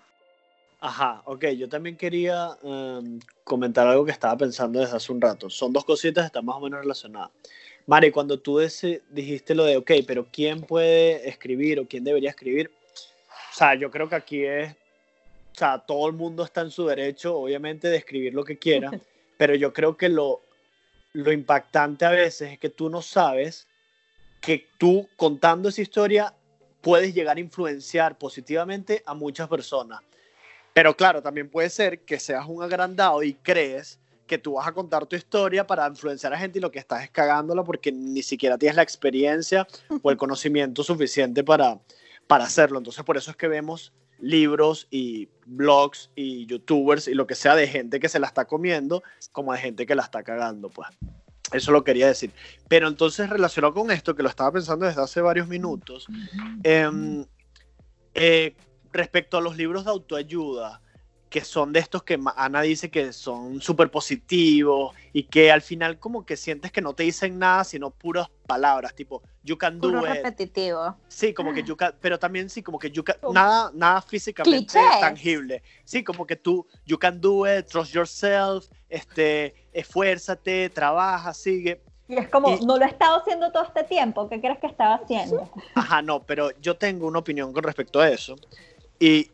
Ajá, ok, yo también quería em, comentar algo que estaba pensando desde hace un rato. Son dos cositas que están más o menos relacionadas. Mari, cuando tú dijiste lo de, ok, pero ¿quién puede escribir o quién debería escribir? O sea, yo creo que aquí es, o sea, todo el mundo está en su derecho, obviamente, de escribir lo que quiera, pero yo creo que lo, lo impactante a veces es que tú no sabes que tú contando esa historia puedes llegar a influenciar positivamente a muchas personas. Pero claro, también puede ser que seas un agrandado y crees que tú vas a contar tu historia para influenciar a gente y lo que estás es cagándola porque ni siquiera tienes la experiencia o el conocimiento suficiente para, para hacerlo. Entonces por eso es que vemos libros y blogs y youtubers y lo que sea de gente que se la está comiendo como de gente que la está cagando, pues. Eso lo quería decir. Pero entonces relacionado con esto, que lo estaba pensando desde hace varios minutos, em, eh, respecto a los libros de autoayuda, que son de estos que Ana dice que son súper positivos y que al final como que sientes que no te dicen nada, sino puras palabras, tipo, you can do Puro it. repetitivo. Sí, como que you can- pero también sí, como que you can- nada, nada físicamente Clichés. tangible. Sí, como que tú, you can do it, trust yourself, este, esfuérzate, trabaja, sigue. Y es como, Y- no lo he estado haciendo todo este tiempo, ¿qué crees que estaba haciendo? Ajá, no, pero yo tengo una opinión con respecto a eso. Y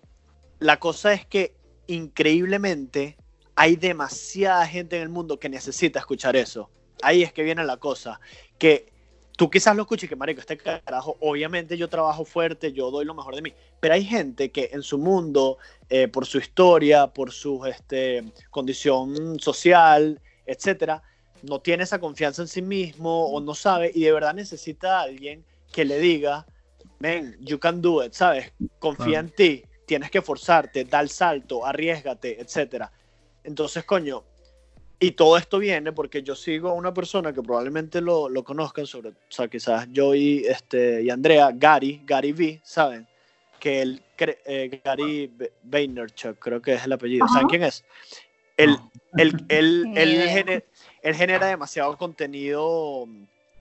la cosa es que increíblemente hay demasiada gente en el mundo que necesita escuchar eso. Ahí es que viene la cosa. Que tú quizás lo escuches que, marico, este carajo, obviamente yo trabajo fuerte, yo doy lo mejor de mí. Pero hay gente que en su mundo, eh, por su historia, por su este, condición social, etcétera, no tiene esa confianza en sí mismo o no sabe y de verdad necesita a alguien que le diga, ven, you can do it, ¿sabes? Confía en ti, tienes que forzarte, da el salto, arriesgate, etcétera. Entonces, coño, y todo esto viene porque yo sigo a una persona que probablemente lo, lo conozcan, sobre, o sea, quizás yo y, este, y Andrea, Gary, Gary V, ¿saben? Que él, eh, Gary Vaynerchuk, creo que es el apellido. ¿Saben Ajá. quién es? Él, él, él, él idea. gener- él genera demasiado contenido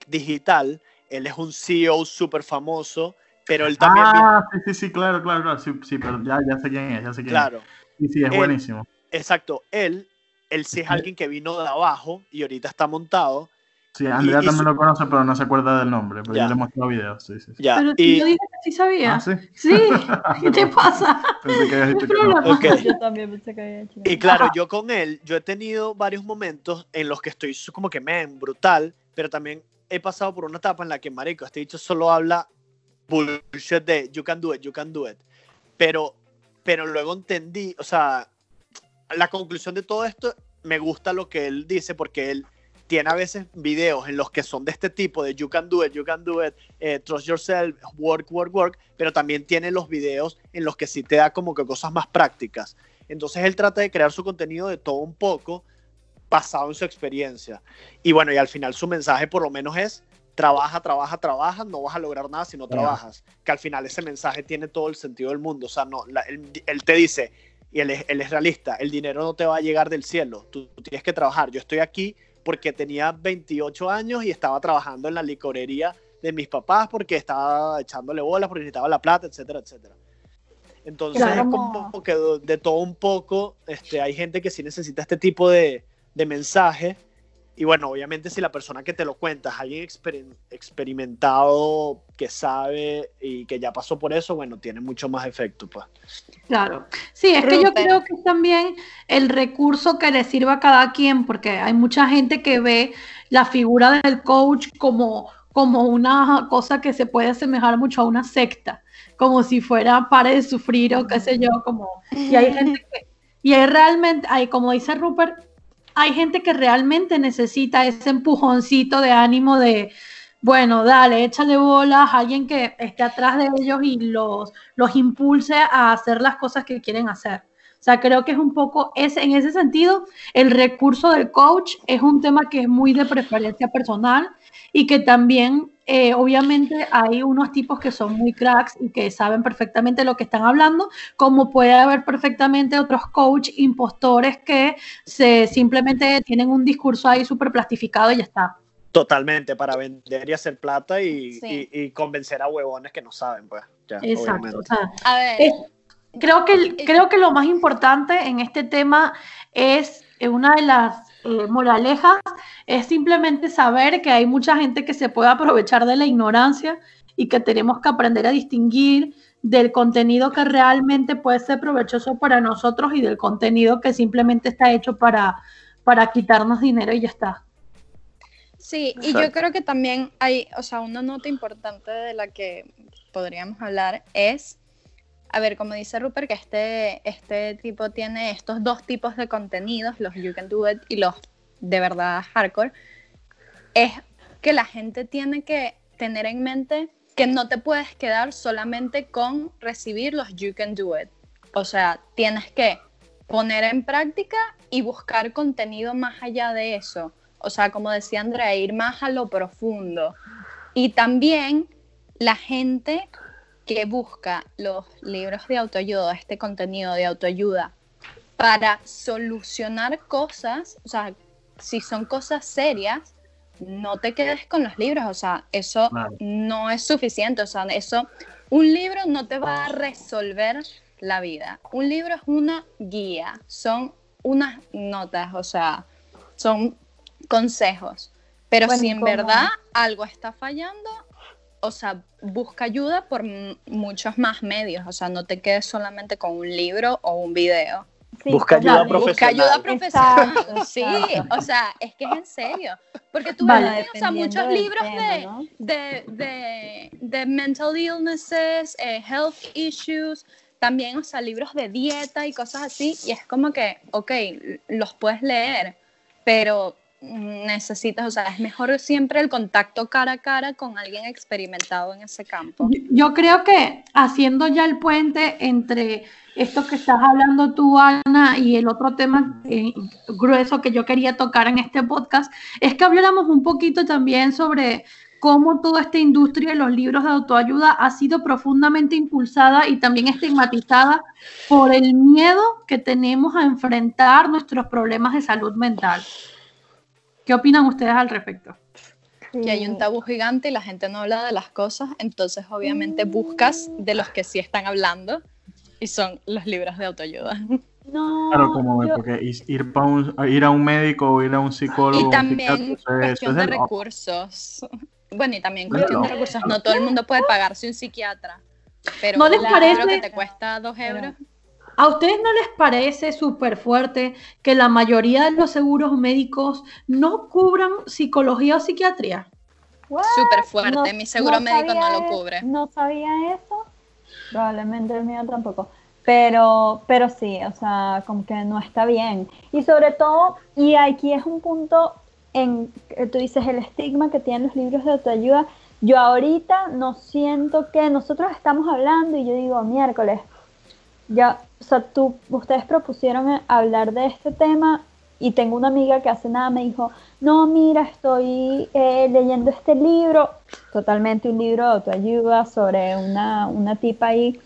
digital, él es un CEO súper famoso, pero él también... Ah, sí, sí, sí, claro, claro, claro, sí, sí, pero ya, ya sé quién es, ya sé quién claro. es. Sí, sí, es Él- buenísimo. Exacto, él, él sí es alguien que vino de abajo y ahorita está montado. Sí, Andrea y también lo conoce, pero no se acuerda del nombre, pero Ya. yo le he mostrado videos, sí, sí. sí. Ya, Pero si y, yo dije que sí sabía. Ah, sí. Sí, ¿qué te pasa? Pensé que habías dicho ¿Qué que no. problema? Ok. Yo también pensé que había hecho. y claro, Ajá. yo con él, yo he tenido varios momentos en los que estoy como que men, brutal, pero también he pasado por una etapa en la que, marico, este dicho solo habla bullshit de you can do it, you can do it. Pero, pero luego entendí, o sea, la conclusión de todo esto, me gusta lo que él dice porque él tiene a veces videos en los que son de este tipo, de you can do it, you can do it, eh, trust yourself, work, work, work, pero también tiene los videos en los que sí te da como que cosas más prácticas. Entonces él trata de crear su contenido de todo un poco basado en su experiencia. Y bueno, y al final su mensaje por lo menos es, trabaja, trabaja, trabaja, no vas a lograr nada si no trabajas. Que al final ese mensaje tiene todo el sentido del mundo. O sea, no, la- él, él te dice, y él es, él es realista, el dinero no te va a llegar del cielo, tú, tú tienes que trabajar. Yo estoy aquí porque tenía 28 años y estaba trabajando en la licorería de mis papás porque estaba echándole bolas, porque necesitaba la plata, etcétera, etcétera. Entonces Claro. es como que de, de todo un poco, este, hay gente que sí necesita este tipo de, de mensaje. Y bueno, obviamente si la persona que te lo cuenta es alguien exper- experimentado, que sabe y que ya pasó por eso, bueno, tiene mucho más efecto, pues. Claro. Sí, es que yo creo que también el recurso que le sirva a cada quien, porque hay mucha gente que ve la figura del coach como, como una cosa que se puede asemejar mucho a una secta, como si fuera pare de sufrir o qué sé yo, como... Y hay gente que... Y hay realmente, hay, como dice Rupert, hay gente que realmente necesita ese empujoncito de ánimo de, bueno, dale, échale bolas, alguien que esté atrás de ellos y los, los impulse a hacer las cosas que quieren hacer. O sea, creo que es un poco, es, en ese sentido, el recurso del coach es un tema que es muy de preferencia personal y que también, eh, obviamente, hay unos tipos que son muy cracks y que saben perfectamente lo que están hablando, como puede haber perfectamente otros coach impostores que se simplemente tienen un discurso ahí súper plastificado y ya está. Totalmente, para vender y hacer plata y, Sí. y- y convencer a huevones que no saben, pues. Ya, Exacto. obviamente. O sea, A ver, Es- creo, que, creo que lo más importante en este tema es eh, una de las eh, moralejas, es simplemente saber que hay mucha gente que se puede aprovechar de la ignorancia y que tenemos que aprender a distinguir del contenido que realmente puede ser provechoso para nosotros y del contenido que simplemente está hecho para, para quitarnos dinero y ya está. Sí, y yo creo que también hay, o sea, una nota importante de la que podríamos hablar es, a ver, como dice Rupert, que este, este tipo tiene estos dos tipos de contenidos, los You Can Do It y los de verdad hardcore, es que la gente tiene que tener en mente que no te puedes quedar solamente con recibir los You Can Do It. O sea, tienes que poner en práctica y buscar contenido más allá de eso. O sea, como decía Andrea, ir más a lo profundo. Y también la gente que busca los libros de autoayuda, este contenido de autoayuda, para solucionar cosas, o sea, si son cosas serias, no te quedes con los libros, o sea, eso no es suficiente, o sea, eso, un libro no te va a resolver la vida, un libro es una guía, son unas notas, o sea, son consejos, pero Bueno, si en verdad algo está fallando, o sea, busca ayuda por muchos más medios, o sea, no te quedes solamente con un libro o un video. Sí, Busca ayuda. Busca profesional. ayuda profesional. Sí, o sea, es que es en serio. Porque tú Vale, ves, o sea, muchos libros tema, de, ¿no? de, de, de mental illnesses, eh, health issues, también, o sea, libros de dieta y cosas así, y es como que, ok, los puedes leer, pero necesitas, o sea, es mejor siempre el contacto cara a cara con alguien experimentado en ese campo. Yo- creo que haciendo ya el puente entre esto que estás hablando tú, Ana, y el otro tema eh, grueso que yo quería tocar en este podcast, es que habláramos un poquito también sobre cómo toda esta industria de los libros de autoayuda ha sido profundamente impulsada y también estigmatizada por el miedo que tenemos a enfrentar nuestros problemas de salud mental. ¿Qué opinan ustedes al respecto? que hay un tabú gigante y la gente no habla de las cosas, entonces obviamente buscas de los que sí están hablando y son los libros de autoayuda. No, Claro, como yo- porque ir, pa un- ir a un médico o ir a un psicólogo. Y también cuestión de de recursos. Bueno, y también De cuestión de loco. recursos. No todo el mundo puede pagarse un psiquiatra. Pero ¿No les un libro parece- que te cuesta dos euros. ¿A ustedes no les parece súper fuerte que la mayoría de los seguros médicos no cubran psicología o psiquiatría? Súper fuerte. No- Mi seguro médico no lo cubre. No sabía eso. Probablemente el mío tampoco. Pero, pero sí, o sea, como que no está bien. Y sobre todo, y aquí es un punto en, que tú dices, el estigma que tienen los libros de autoayuda. Yo ahorita no siento que nosotros estamos hablando y yo digo, miércoles, ya, o sea, tú, ustedes propusieron eh, hablar de este tema y tengo una amiga que hace nada me dijo, no, mira, estoy eh, leyendo este libro, totalmente un libro de autoayuda sobre una, una tipa ahí.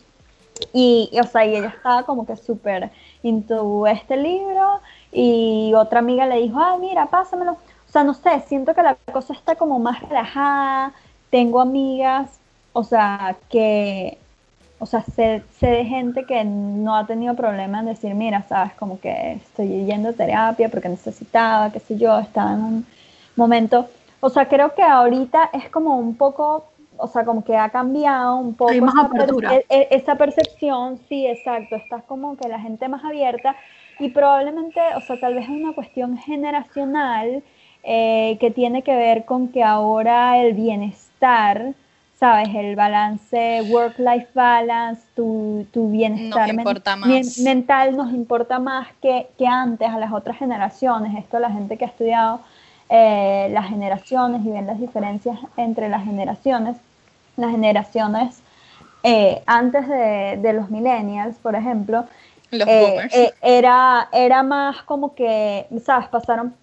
Y, o sea, y ella estaba como que súper into este libro y otra amiga le dijo, ay, mira, pásamelo. O sea, no sé, siento que la cosa está como más relajada. Tengo amigas, o sea, que, o sea, sé, sé de gente que no ha tenido problema en decir, mira, sabes, como que estoy yendo a terapia porque necesitaba, qué sé yo, estaba en un momento. O sea, creo que ahorita es como un poco, o sea, como que ha cambiado un poco Hay más esa, per- apertura. e- e- esa percepción, sí, exacto, está como que la gente más abierta y probablemente, o sea, tal vez es una cuestión generacional eh, que tiene que ver con que ahora el bienestar, sabes, el balance, work-life balance, tu, tu bienestar men- men- mental nos importa más que, que antes a las otras generaciones. Esto la gente que ha estudiado eh, las generaciones y ven las diferencias entre las generaciones, las generaciones eh, antes de, de los millennials, por ejemplo, Los boomers. eh, era, era más como que, ¿sabes? Pasaron,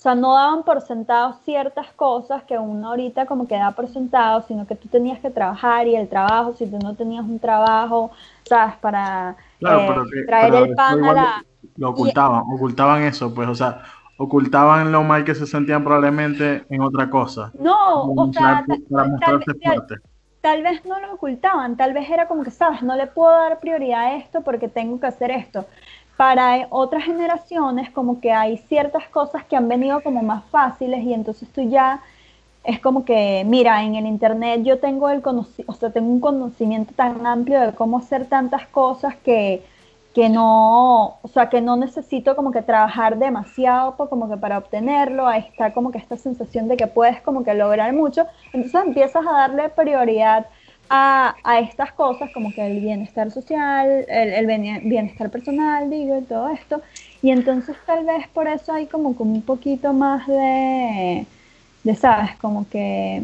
o sea, no daban por sentado ciertas cosas que uno ahorita como que da por sentado, sino que tú tenías que trabajar y el trabajo, si tú no tenías un trabajo, ¿sabes? Para Claro, eh, pero que- traer pero el pan a la... Lo ocultaban, ocultaban eso, pues, o sea, ocultaban lo mal que se sentían probablemente en otra cosa. No, o sea, mostrar- ta- para mostrarse fuerte. tal vez no lo ocultaban, tal vez era como que, sabes, no le puedo dar prioridad a esto porque tengo que hacer esto. Para otras generaciones, como que hay ciertas cosas que han venido como más fáciles y entonces tú ya es como que, mira, en el internet yo tengo el o sea, tengo un conocimiento tan amplio de cómo hacer tantas cosas que, que no, o sea, que no necesito como que trabajar demasiado po- como que para obtenerlo, ahí está como que esta sensación de que puedes como que lograr mucho, entonces empiezas a darle prioridad a, a estas cosas como que el bienestar social, el, bienestar personal, digo, y todo esto, y entonces tal vez por eso hay como, como un poquito más de, de, sabes, como que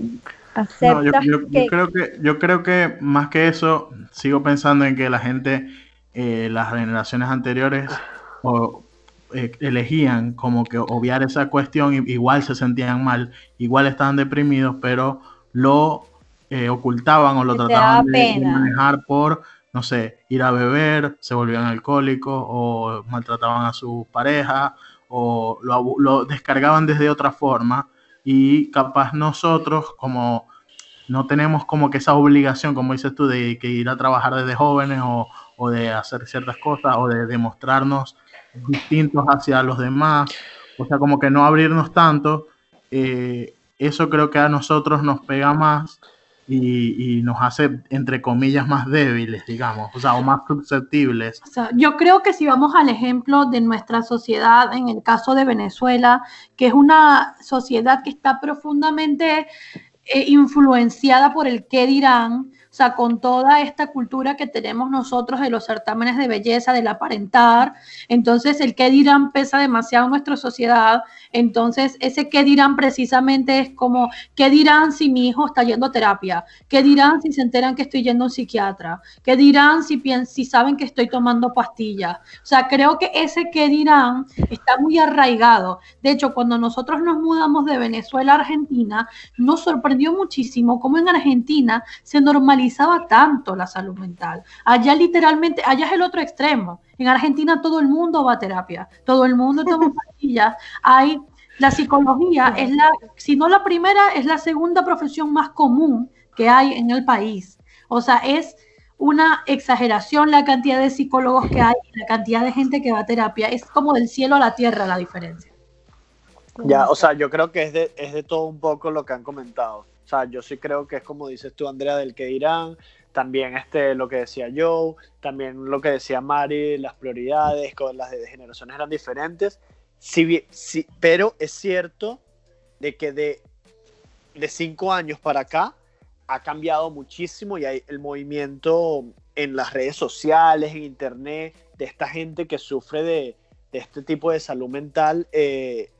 aceptas yo, yo- yo que... creo que, yo creo que más que eso, sigo pensando en que la gente, eh, las generaciones anteriores, o, eh, elegían como que obviar esa cuestión, igual se sentían mal, igual estaban deprimidos, pero lo eh, ocultaban o lo te trataban de, manejar por, no sé, ir a beber, se volvían alcohólicos o maltrataban a su pareja o lo, descargaban desde otra forma. Y capaz nosotros como no tenemos como que esa obligación, como dices tú, de que ir a trabajar desde jóvenes o, o de hacer ciertas cosas o de demostrarnos distintos hacia los demás, o sea, como que no abrirnos tanto, eh, eso creo que a nosotros nos pega más y, y nos hace, entre comillas, más débiles, digamos, o sea, o más susceptibles. Yo creo que si vamos al ejemplo de nuestra sociedad, en el caso de Venezuela, que es una sociedad que está profundamente eh, influenciada por el qué dirán, sea, con toda esta cultura que tenemos nosotros de los certámenes de belleza, del aparentar, entonces el qué dirán pesa demasiado en nuestra sociedad, entonces ese qué dirán precisamente es como, ¿qué dirán si mi hijo está yendo a terapia? ¿Qué dirán si se enteran que estoy yendo a un psiquiatra? ¿Qué dirán si, si saben que estoy tomando pastillas? O sea, creo que ese qué dirán está muy arraigado. De hecho, cuando nosotros nos mudamos de Venezuela a Argentina, nos sorprendió muchísimo cómo en Argentina se tanto la salud mental. Allá literalmente, allá es el otro extremo. En Argentina todo el mundo va a terapia, todo el mundo toma pastillas. Hay la psicología es la, si no la primera, es la segunda profesión más común que hay en el país. O sea, es una exageración la cantidad de psicólogos que hay, la cantidad de gente que va a terapia. Es como del cielo a la tierra la diferencia. Ya, o sea, yo creo que es de, es de todo un poco lo que han comentado. O sea, yo sí creo que es como dices tú, Andrea, del que dirán, también este, lo que decía Joe, también lo que decía Mari, las prioridades, con las de generaciones eran diferentes, sí, sí, pero es cierto de que de, de cinco años para acá ha cambiado muchísimo y hay el movimiento en las redes sociales, en internet, de esta gente que sufre de, de este tipo de salud mental, eh,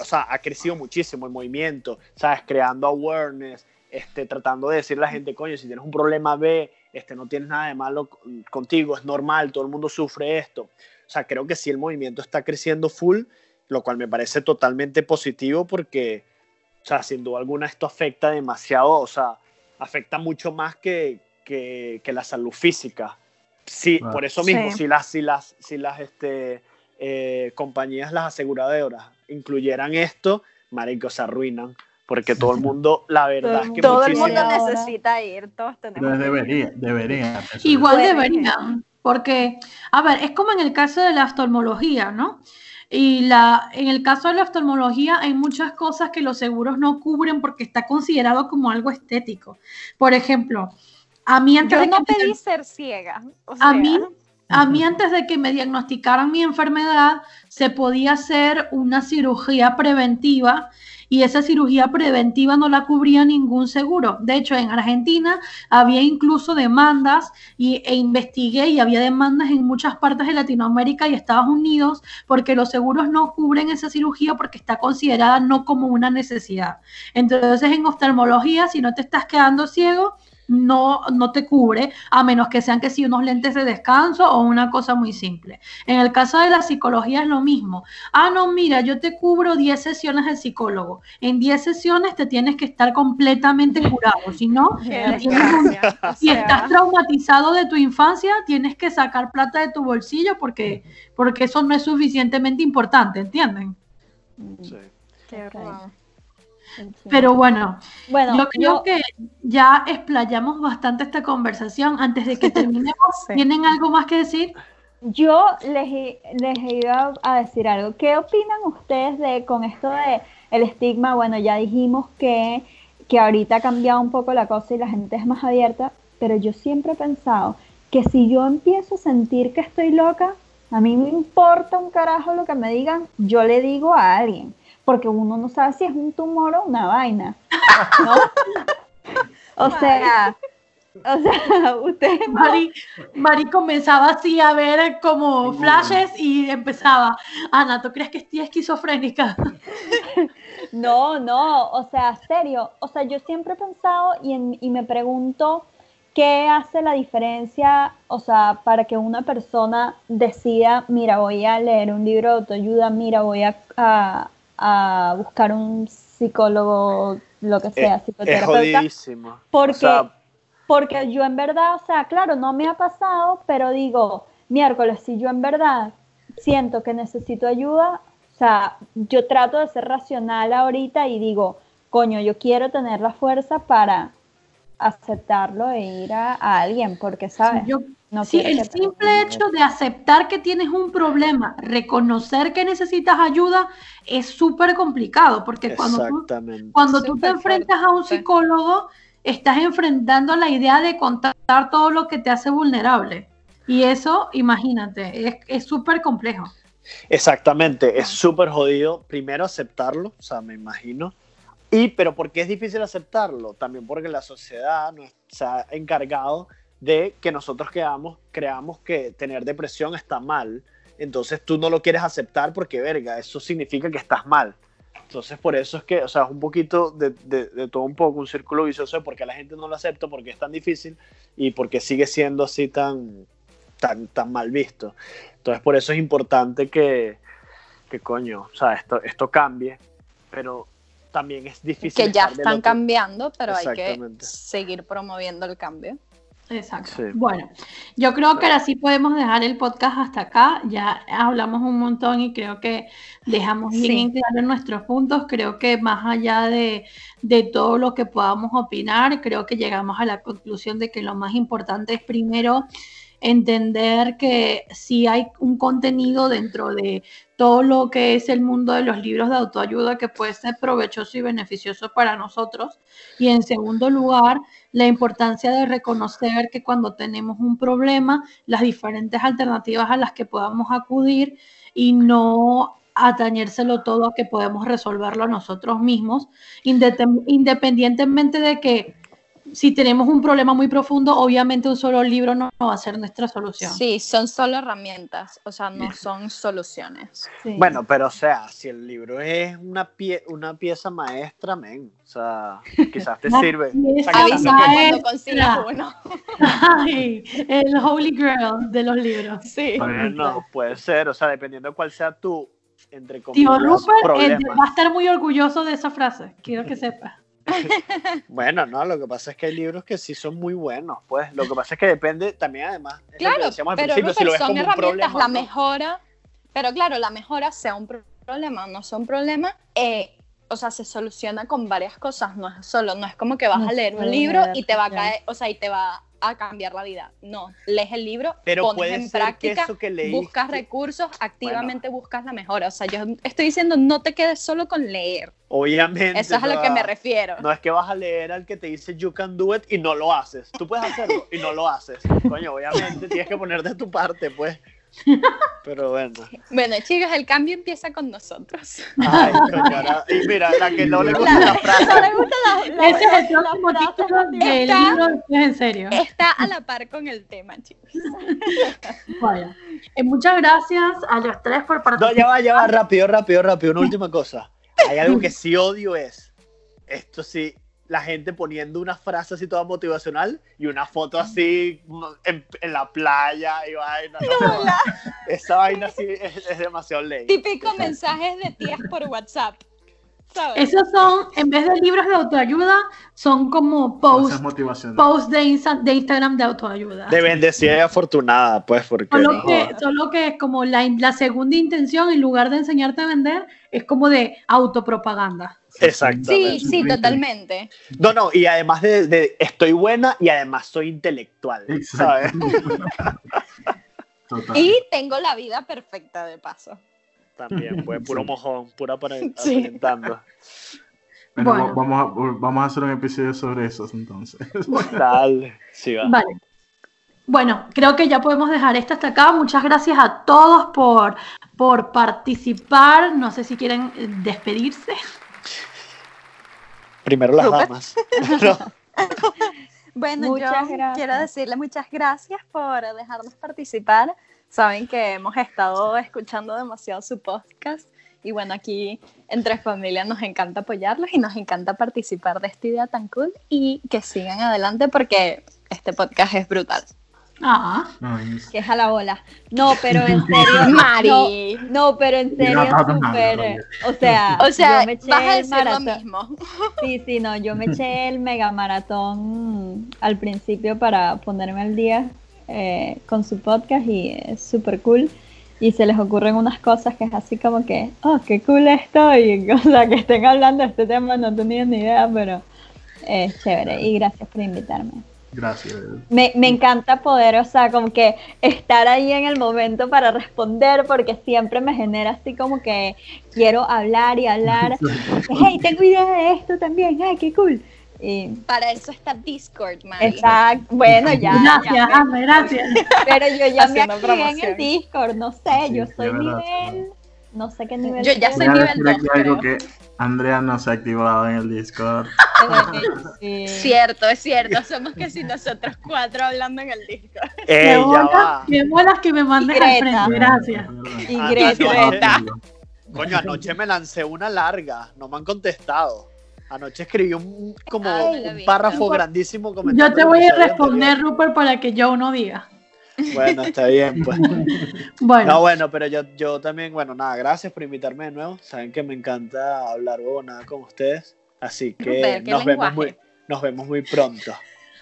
o sea, ha crecido muchísimo el movimiento, ¿sabes? Creando awareness, este, tratando de decirle a la gente, coño, si tienes un problema, ve, este, no tienes nada de malo contigo, es normal, todo el mundo sufre esto. O sea, creo que sí el movimiento está creciendo full, lo cual me parece totalmente positivo porque, o sea, sin duda alguna esto afecta demasiado, o sea, afecta mucho más que, que, la salud física. Sí, por eso mismo, si las, si las, si las este, eh, compañías, las aseguradoras, incluyeran esto, marico, se arruinan porque todo el mundo, la verdad es que todo el mundo necesita ir, todos tenemos. Debería, debería. Igual deberían, porque, a ver, es como en el caso de la oftalmología, ¿no? Y la, en el caso de la oftalmología hay muchas cosas que los seguros no cubren porque está considerado como algo estético. Por ejemplo, a mí antes Yo de no que pedí ser ciega. a mí a mí antes de que me diagnosticaran mi enfermedad se podía hacer una cirugía preventiva y esa cirugía preventiva no la cubría ningún seguro. De hecho, en Argentina había incluso demandas y, e investigué y había demandas en muchas partes de Latinoamérica y Estados Unidos porque los seguros no cubren esa cirugía porque está considerada no como una necesidad. Entonces, en oftalmología, si no te estás quedando ciego, no, no te cubre, a menos que sean que si unos lentes de descanso o una cosa muy simple. En el caso de la psicología es lo mismo. Ah, no, mira, yo te cubro 10 sesiones de psicólogo. En 10 sesiones te tienes que estar completamente curado. Si no, si estás traumatizado de tu infancia, tienes que sacar plata de tu bolsillo porque, porque eso no es suficientemente importante, ¿entienden? Sí. Qué pero bueno, bueno yo creo que ya explayamos bastante esta conversación. Antes de que terminemos, ¿tienen algo más que decir? Yo les, les iba a decir algo. ¿Qué opinan ustedes de con esto de el estigma? Bueno, ya dijimos que, que ahorita ha cambiado un poco la cosa y la gente es más abierta, pero yo siempre he pensado que si yo empiezo a sentir que estoy loca, a mí me importa un carajo lo que me digan, yo le digo a alguien porque uno no sabe si es un tumor o una vaina, ¿no? o sea, o sea, usted... Mari, Mari, comenzaba así a ver como flashes y empezaba, Ana, ¿tú crees que estoy esquizofrénica? No, no, o sea, serio, o sea, yo siempre he pensado y, y me pregunto qué hace la diferencia, o sea, para que una persona decida, mira, voy a leer un libro de autoayuda, mira, voy a, a buscar un psicólogo, lo que sea, psicoterapeuta. Porque, porque yo en verdad, o sea, claro, no me ha pasado, pero digo, miércoles, si yo en verdad siento que necesito ayuda, o sea, yo trato de ser racional ahorita y digo, coño, yo quiero tener la fuerza para aceptarlo e ir a, alguien, porque, ¿sabes? Yo, sí, el simple hecho de aceptar que tienes un problema, reconocer que necesitas ayuda, es súper complicado, porque cuando tú, cuando tú te enfrentas a un psicólogo, estás enfrentando la idea de contar todo lo que te hace vulnerable. Y eso, imagínate, es súper complejo. Exactamente, es súper jodido primero aceptarlo, o sea, me imagino, y, pero ¿por qué es difícil aceptarlo? También porque la sociedad nos se ha encargado de que nosotros creamos, creamos que tener depresión está mal. Entonces tú no lo quieres aceptar porque, verga, eso significa que estás mal. Entonces por eso es que, o sea, es un poquito de, de, todo un poco, un círculo vicioso de por qué la gente no lo acepta, porque es tan difícil y porque sigue siendo así tan, tan, tan mal visto. Entonces por eso es importante que, que coño, o sea, esto, esto cambie, pero también es difícil. Que ya están cambiando, pero hay que seguir promoviendo el cambio. Exacto. Sí. Bueno, yo creo que ahora sí podemos dejar el podcast hasta acá. Ya hablamos un montón y creo que dejamos bien Sí. claro nuestros puntos. Creo que más allá de, de todo lo que podamos opinar, creo que llegamos a la conclusión de que lo más importante es primero entender que si hay un contenido dentro de todo lo que es el mundo de los libros de autoayuda que puede ser provechoso y beneficioso para nosotros. Y en segundo lugar, la importancia de reconocer que cuando tenemos un problema, las diferentes alternativas a las que podamos acudir y no atañérselo todo a que podemos resolverlo nosotros mismos, independientemente de que si tenemos un problema muy profundo, obviamente un solo libro no, no va a ser nuestra solución. Sí, son solo herramientas, o sea, no son soluciones. Sí. Bueno, pero o sea, si el libro es una, pie una pieza maestra, men, o sea, quizás te sirve. quizás- cuando consigas uno. Ay, el Holy Grail de los libros. Sí. Bueno, puede ser, o sea, dependiendo de cuál sea tu, entre Tío comillas, Rupert eh, problema. va a estar muy orgulloso de esa frase, quiero que sepa. Bueno, no, lo que pasa es que hay libros que sí son muy buenos, pues. Lo que pasa es que depende también, además. es lo que Claro, al pero principio, si lo Rupert, ves son como herramientas, problema, la ¿no? mejora, pero claro, la mejora sea un pro- problema, no sea un problema, eh, o sea, se soluciona con varias cosas, no es solo, no es como que vas a leer un libro y te va a caer, o sea, y te va a cambiar la vida, no, lees el libro, Pero pones puede en ser que práctica, eso que leíste- buscas recursos, activamente buscas la mejora, o sea, yo estoy diciendo, no te quedes solo con leer, Obviamente. eso es a lo que me refiero. No es que vas a leer al que te dice you can do it y no lo haces. Tú puedes hacerlo y no lo haces. Coño, obviamente tienes que poner de tu parte, pues. Pero bueno. Bueno, chicos, el cambio empieza con nosotros. Ay, ahora- Y mira, la que no le gusta la frase. No le gusta la, la- Ese es el la próximo título del Está- libro en serio. Está a la par con el tema, chicos. Vaya. Eh, muchas gracias a los tres por No, participar. ya va, ya va, rápido, rápido, rápido. Una última cosa. Hay algo que sí odio es, esto sí, la gente poniendo una frase así toda motivacional y una foto así en, en la playa y vaina. no, esa vaina sí es, es demasiado ley. Típico mensajes de tías por WhatsApp. ¿Sabes? Esos son, en vez de libros de autoayuda, son como posts posts de, Insta- de Instagram de autoayuda. De bendecida y afortunada, pues, porque... Solo no que, solo que es como la, la segunda intención, en lugar de enseñarte a vender, es como de autopropaganda. Exactamente. Sí, sí, totalmente. No, no, y además de, de estoy buena y además soy intelectual, ¿sabes? Exacto. Total. Y tengo la vida perfecta de paso. También, pues, puro mojón, pura apare- Sí. aparentando. Bueno, Bueno. Vamos, a, vamos a hacer un episodio sobre eso entonces. Dale, sí va. Vale. Bueno, creo que ya podemos dejar esto hasta acá. Muchas gracias a todos por, por participar. No sé si quieren eh, despedirse. Primero las Súper. damas. No. Bueno, Muchas yo gracias. quiero decirle muchas gracias por dejarnos participar. Saben que hemos estado escuchando demasiado su podcast y bueno, aquí entre familia nos encanta apoyarlos y nos encanta participar de esta idea tan cool y que sigan adelante porque este podcast es brutal. Ah, Nice. que es a la bola. No, pero en serio. Mari. No, no, pero en serio, súper. O sea, O sea, yo me eché vas a el decir lo maratón. mismo. Sí, sí, no, yo me eché el mega maratón al principio para ponerme al día eh, con su podcast y es súper cool. Y se les ocurren unas cosas que es así como que, oh, qué cool estoy. O sea, que estén hablando de este tema, no tenía ni idea, pero es chévere. Y gracias por invitarme. Gracias. Me, me encanta poder, o sea, como que estar ahí en el momento para responder, porque siempre me genera así como que quiero hablar y hablar. Hey, tengo idea de esto también, ay, qué cool. Y, Para eso está Discord, Mari. exacto, bueno, ya, gracias, ya me- Ana, gracias. pero yo ya me Haciendo activé en el Discord, no sé, yo soy nivel, no sé qué nivel. Yo ya soy. Voy nivel decir aquí 2, algo que Andrea no se ha activado en el Discord. Sí. Cierto, es cierto. Somos que si nosotros cuatro hablando en el Discord. Ey, Qué ya bolas, va. qué bolas que me mandes al frente, gracias. Y Ah, Greta. Coño, anoche me lancé una larga, no me han contestado. Anoche escribí un como Ay, un párrafo grandísimo comentando Yo te voy a responder, anterior. Rupert, para que yo no diga. Bueno, está bien, pues. Bueno, No, bueno, pero yo, yo también, bueno, nada, gracias por invitarme de nuevo. Saben que me encanta hablar con ustedes. Así que Rupert, nos vemos, muy, nos vemos muy pronto.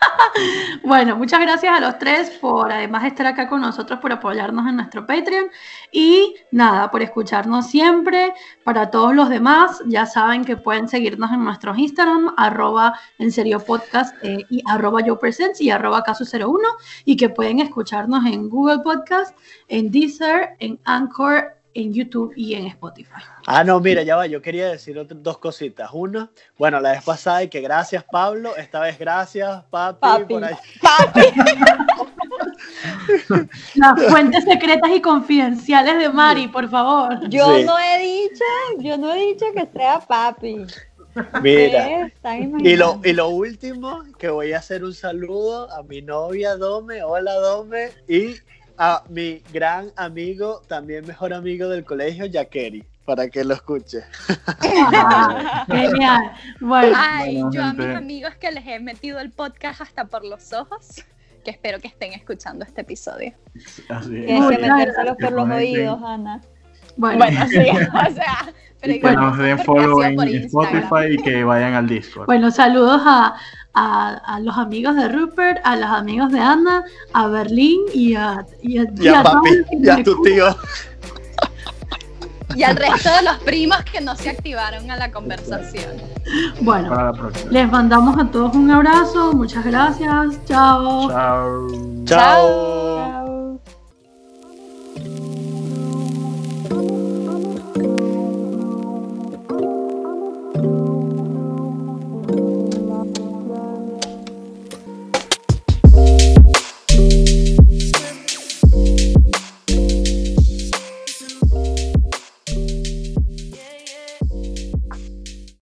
bueno, muchas gracias a los tres por además estar acá con nosotros, por apoyarnos en nuestro Patreon y nada, por escucharnos siempre. Para todos los demás, ya saben que pueden seguirnos en nuestros Instagram, arroba en serio podcast eh, y arroba yo presents y arroba caso 01 y que pueden escucharnos en Google Podcast, en Deezer, en Anchor en YouTube y en Spotify. Ah, no, mira, ya va, yo quería decir dos cositas. Una, bueno, la vez pasada y que gracias Pablo, esta vez gracias papi. Papi. Por ahí. Papi. Las fuentes secretas y confidenciales de Mari, por favor. Yo Sí. no he dicho, yo no he dicho que sea papi. Mira. ¿Qué están Y lo, y lo último, que voy a hacer un saludo a mi novia Dome, hola Dome, y a mi gran amigo, también mejor amigo del colegio, Yakeri, para que lo escuche. Genial. Bueno, Ay, Bueno, yo a gente. mis amigos que les he metido el podcast hasta por los ojos, que espero que estén escuchando este episodio. Así es. Tienes que Muchas metérselos por los oídos, Ana. bueno, Bueno, sí, o sea, pero Y que igual, nos den follow en. Spotify y que vayan al Discord. bueno, saludos a, a, los amigos de Rupert, a los amigos de Ana, a Berlín y a, y a, y a, tu tío. Y al resto de los primos que no se activaron a la conversación. Bueno, les mandamos a todos un abrazo, muchas gracias, Chao. Chao. Chao.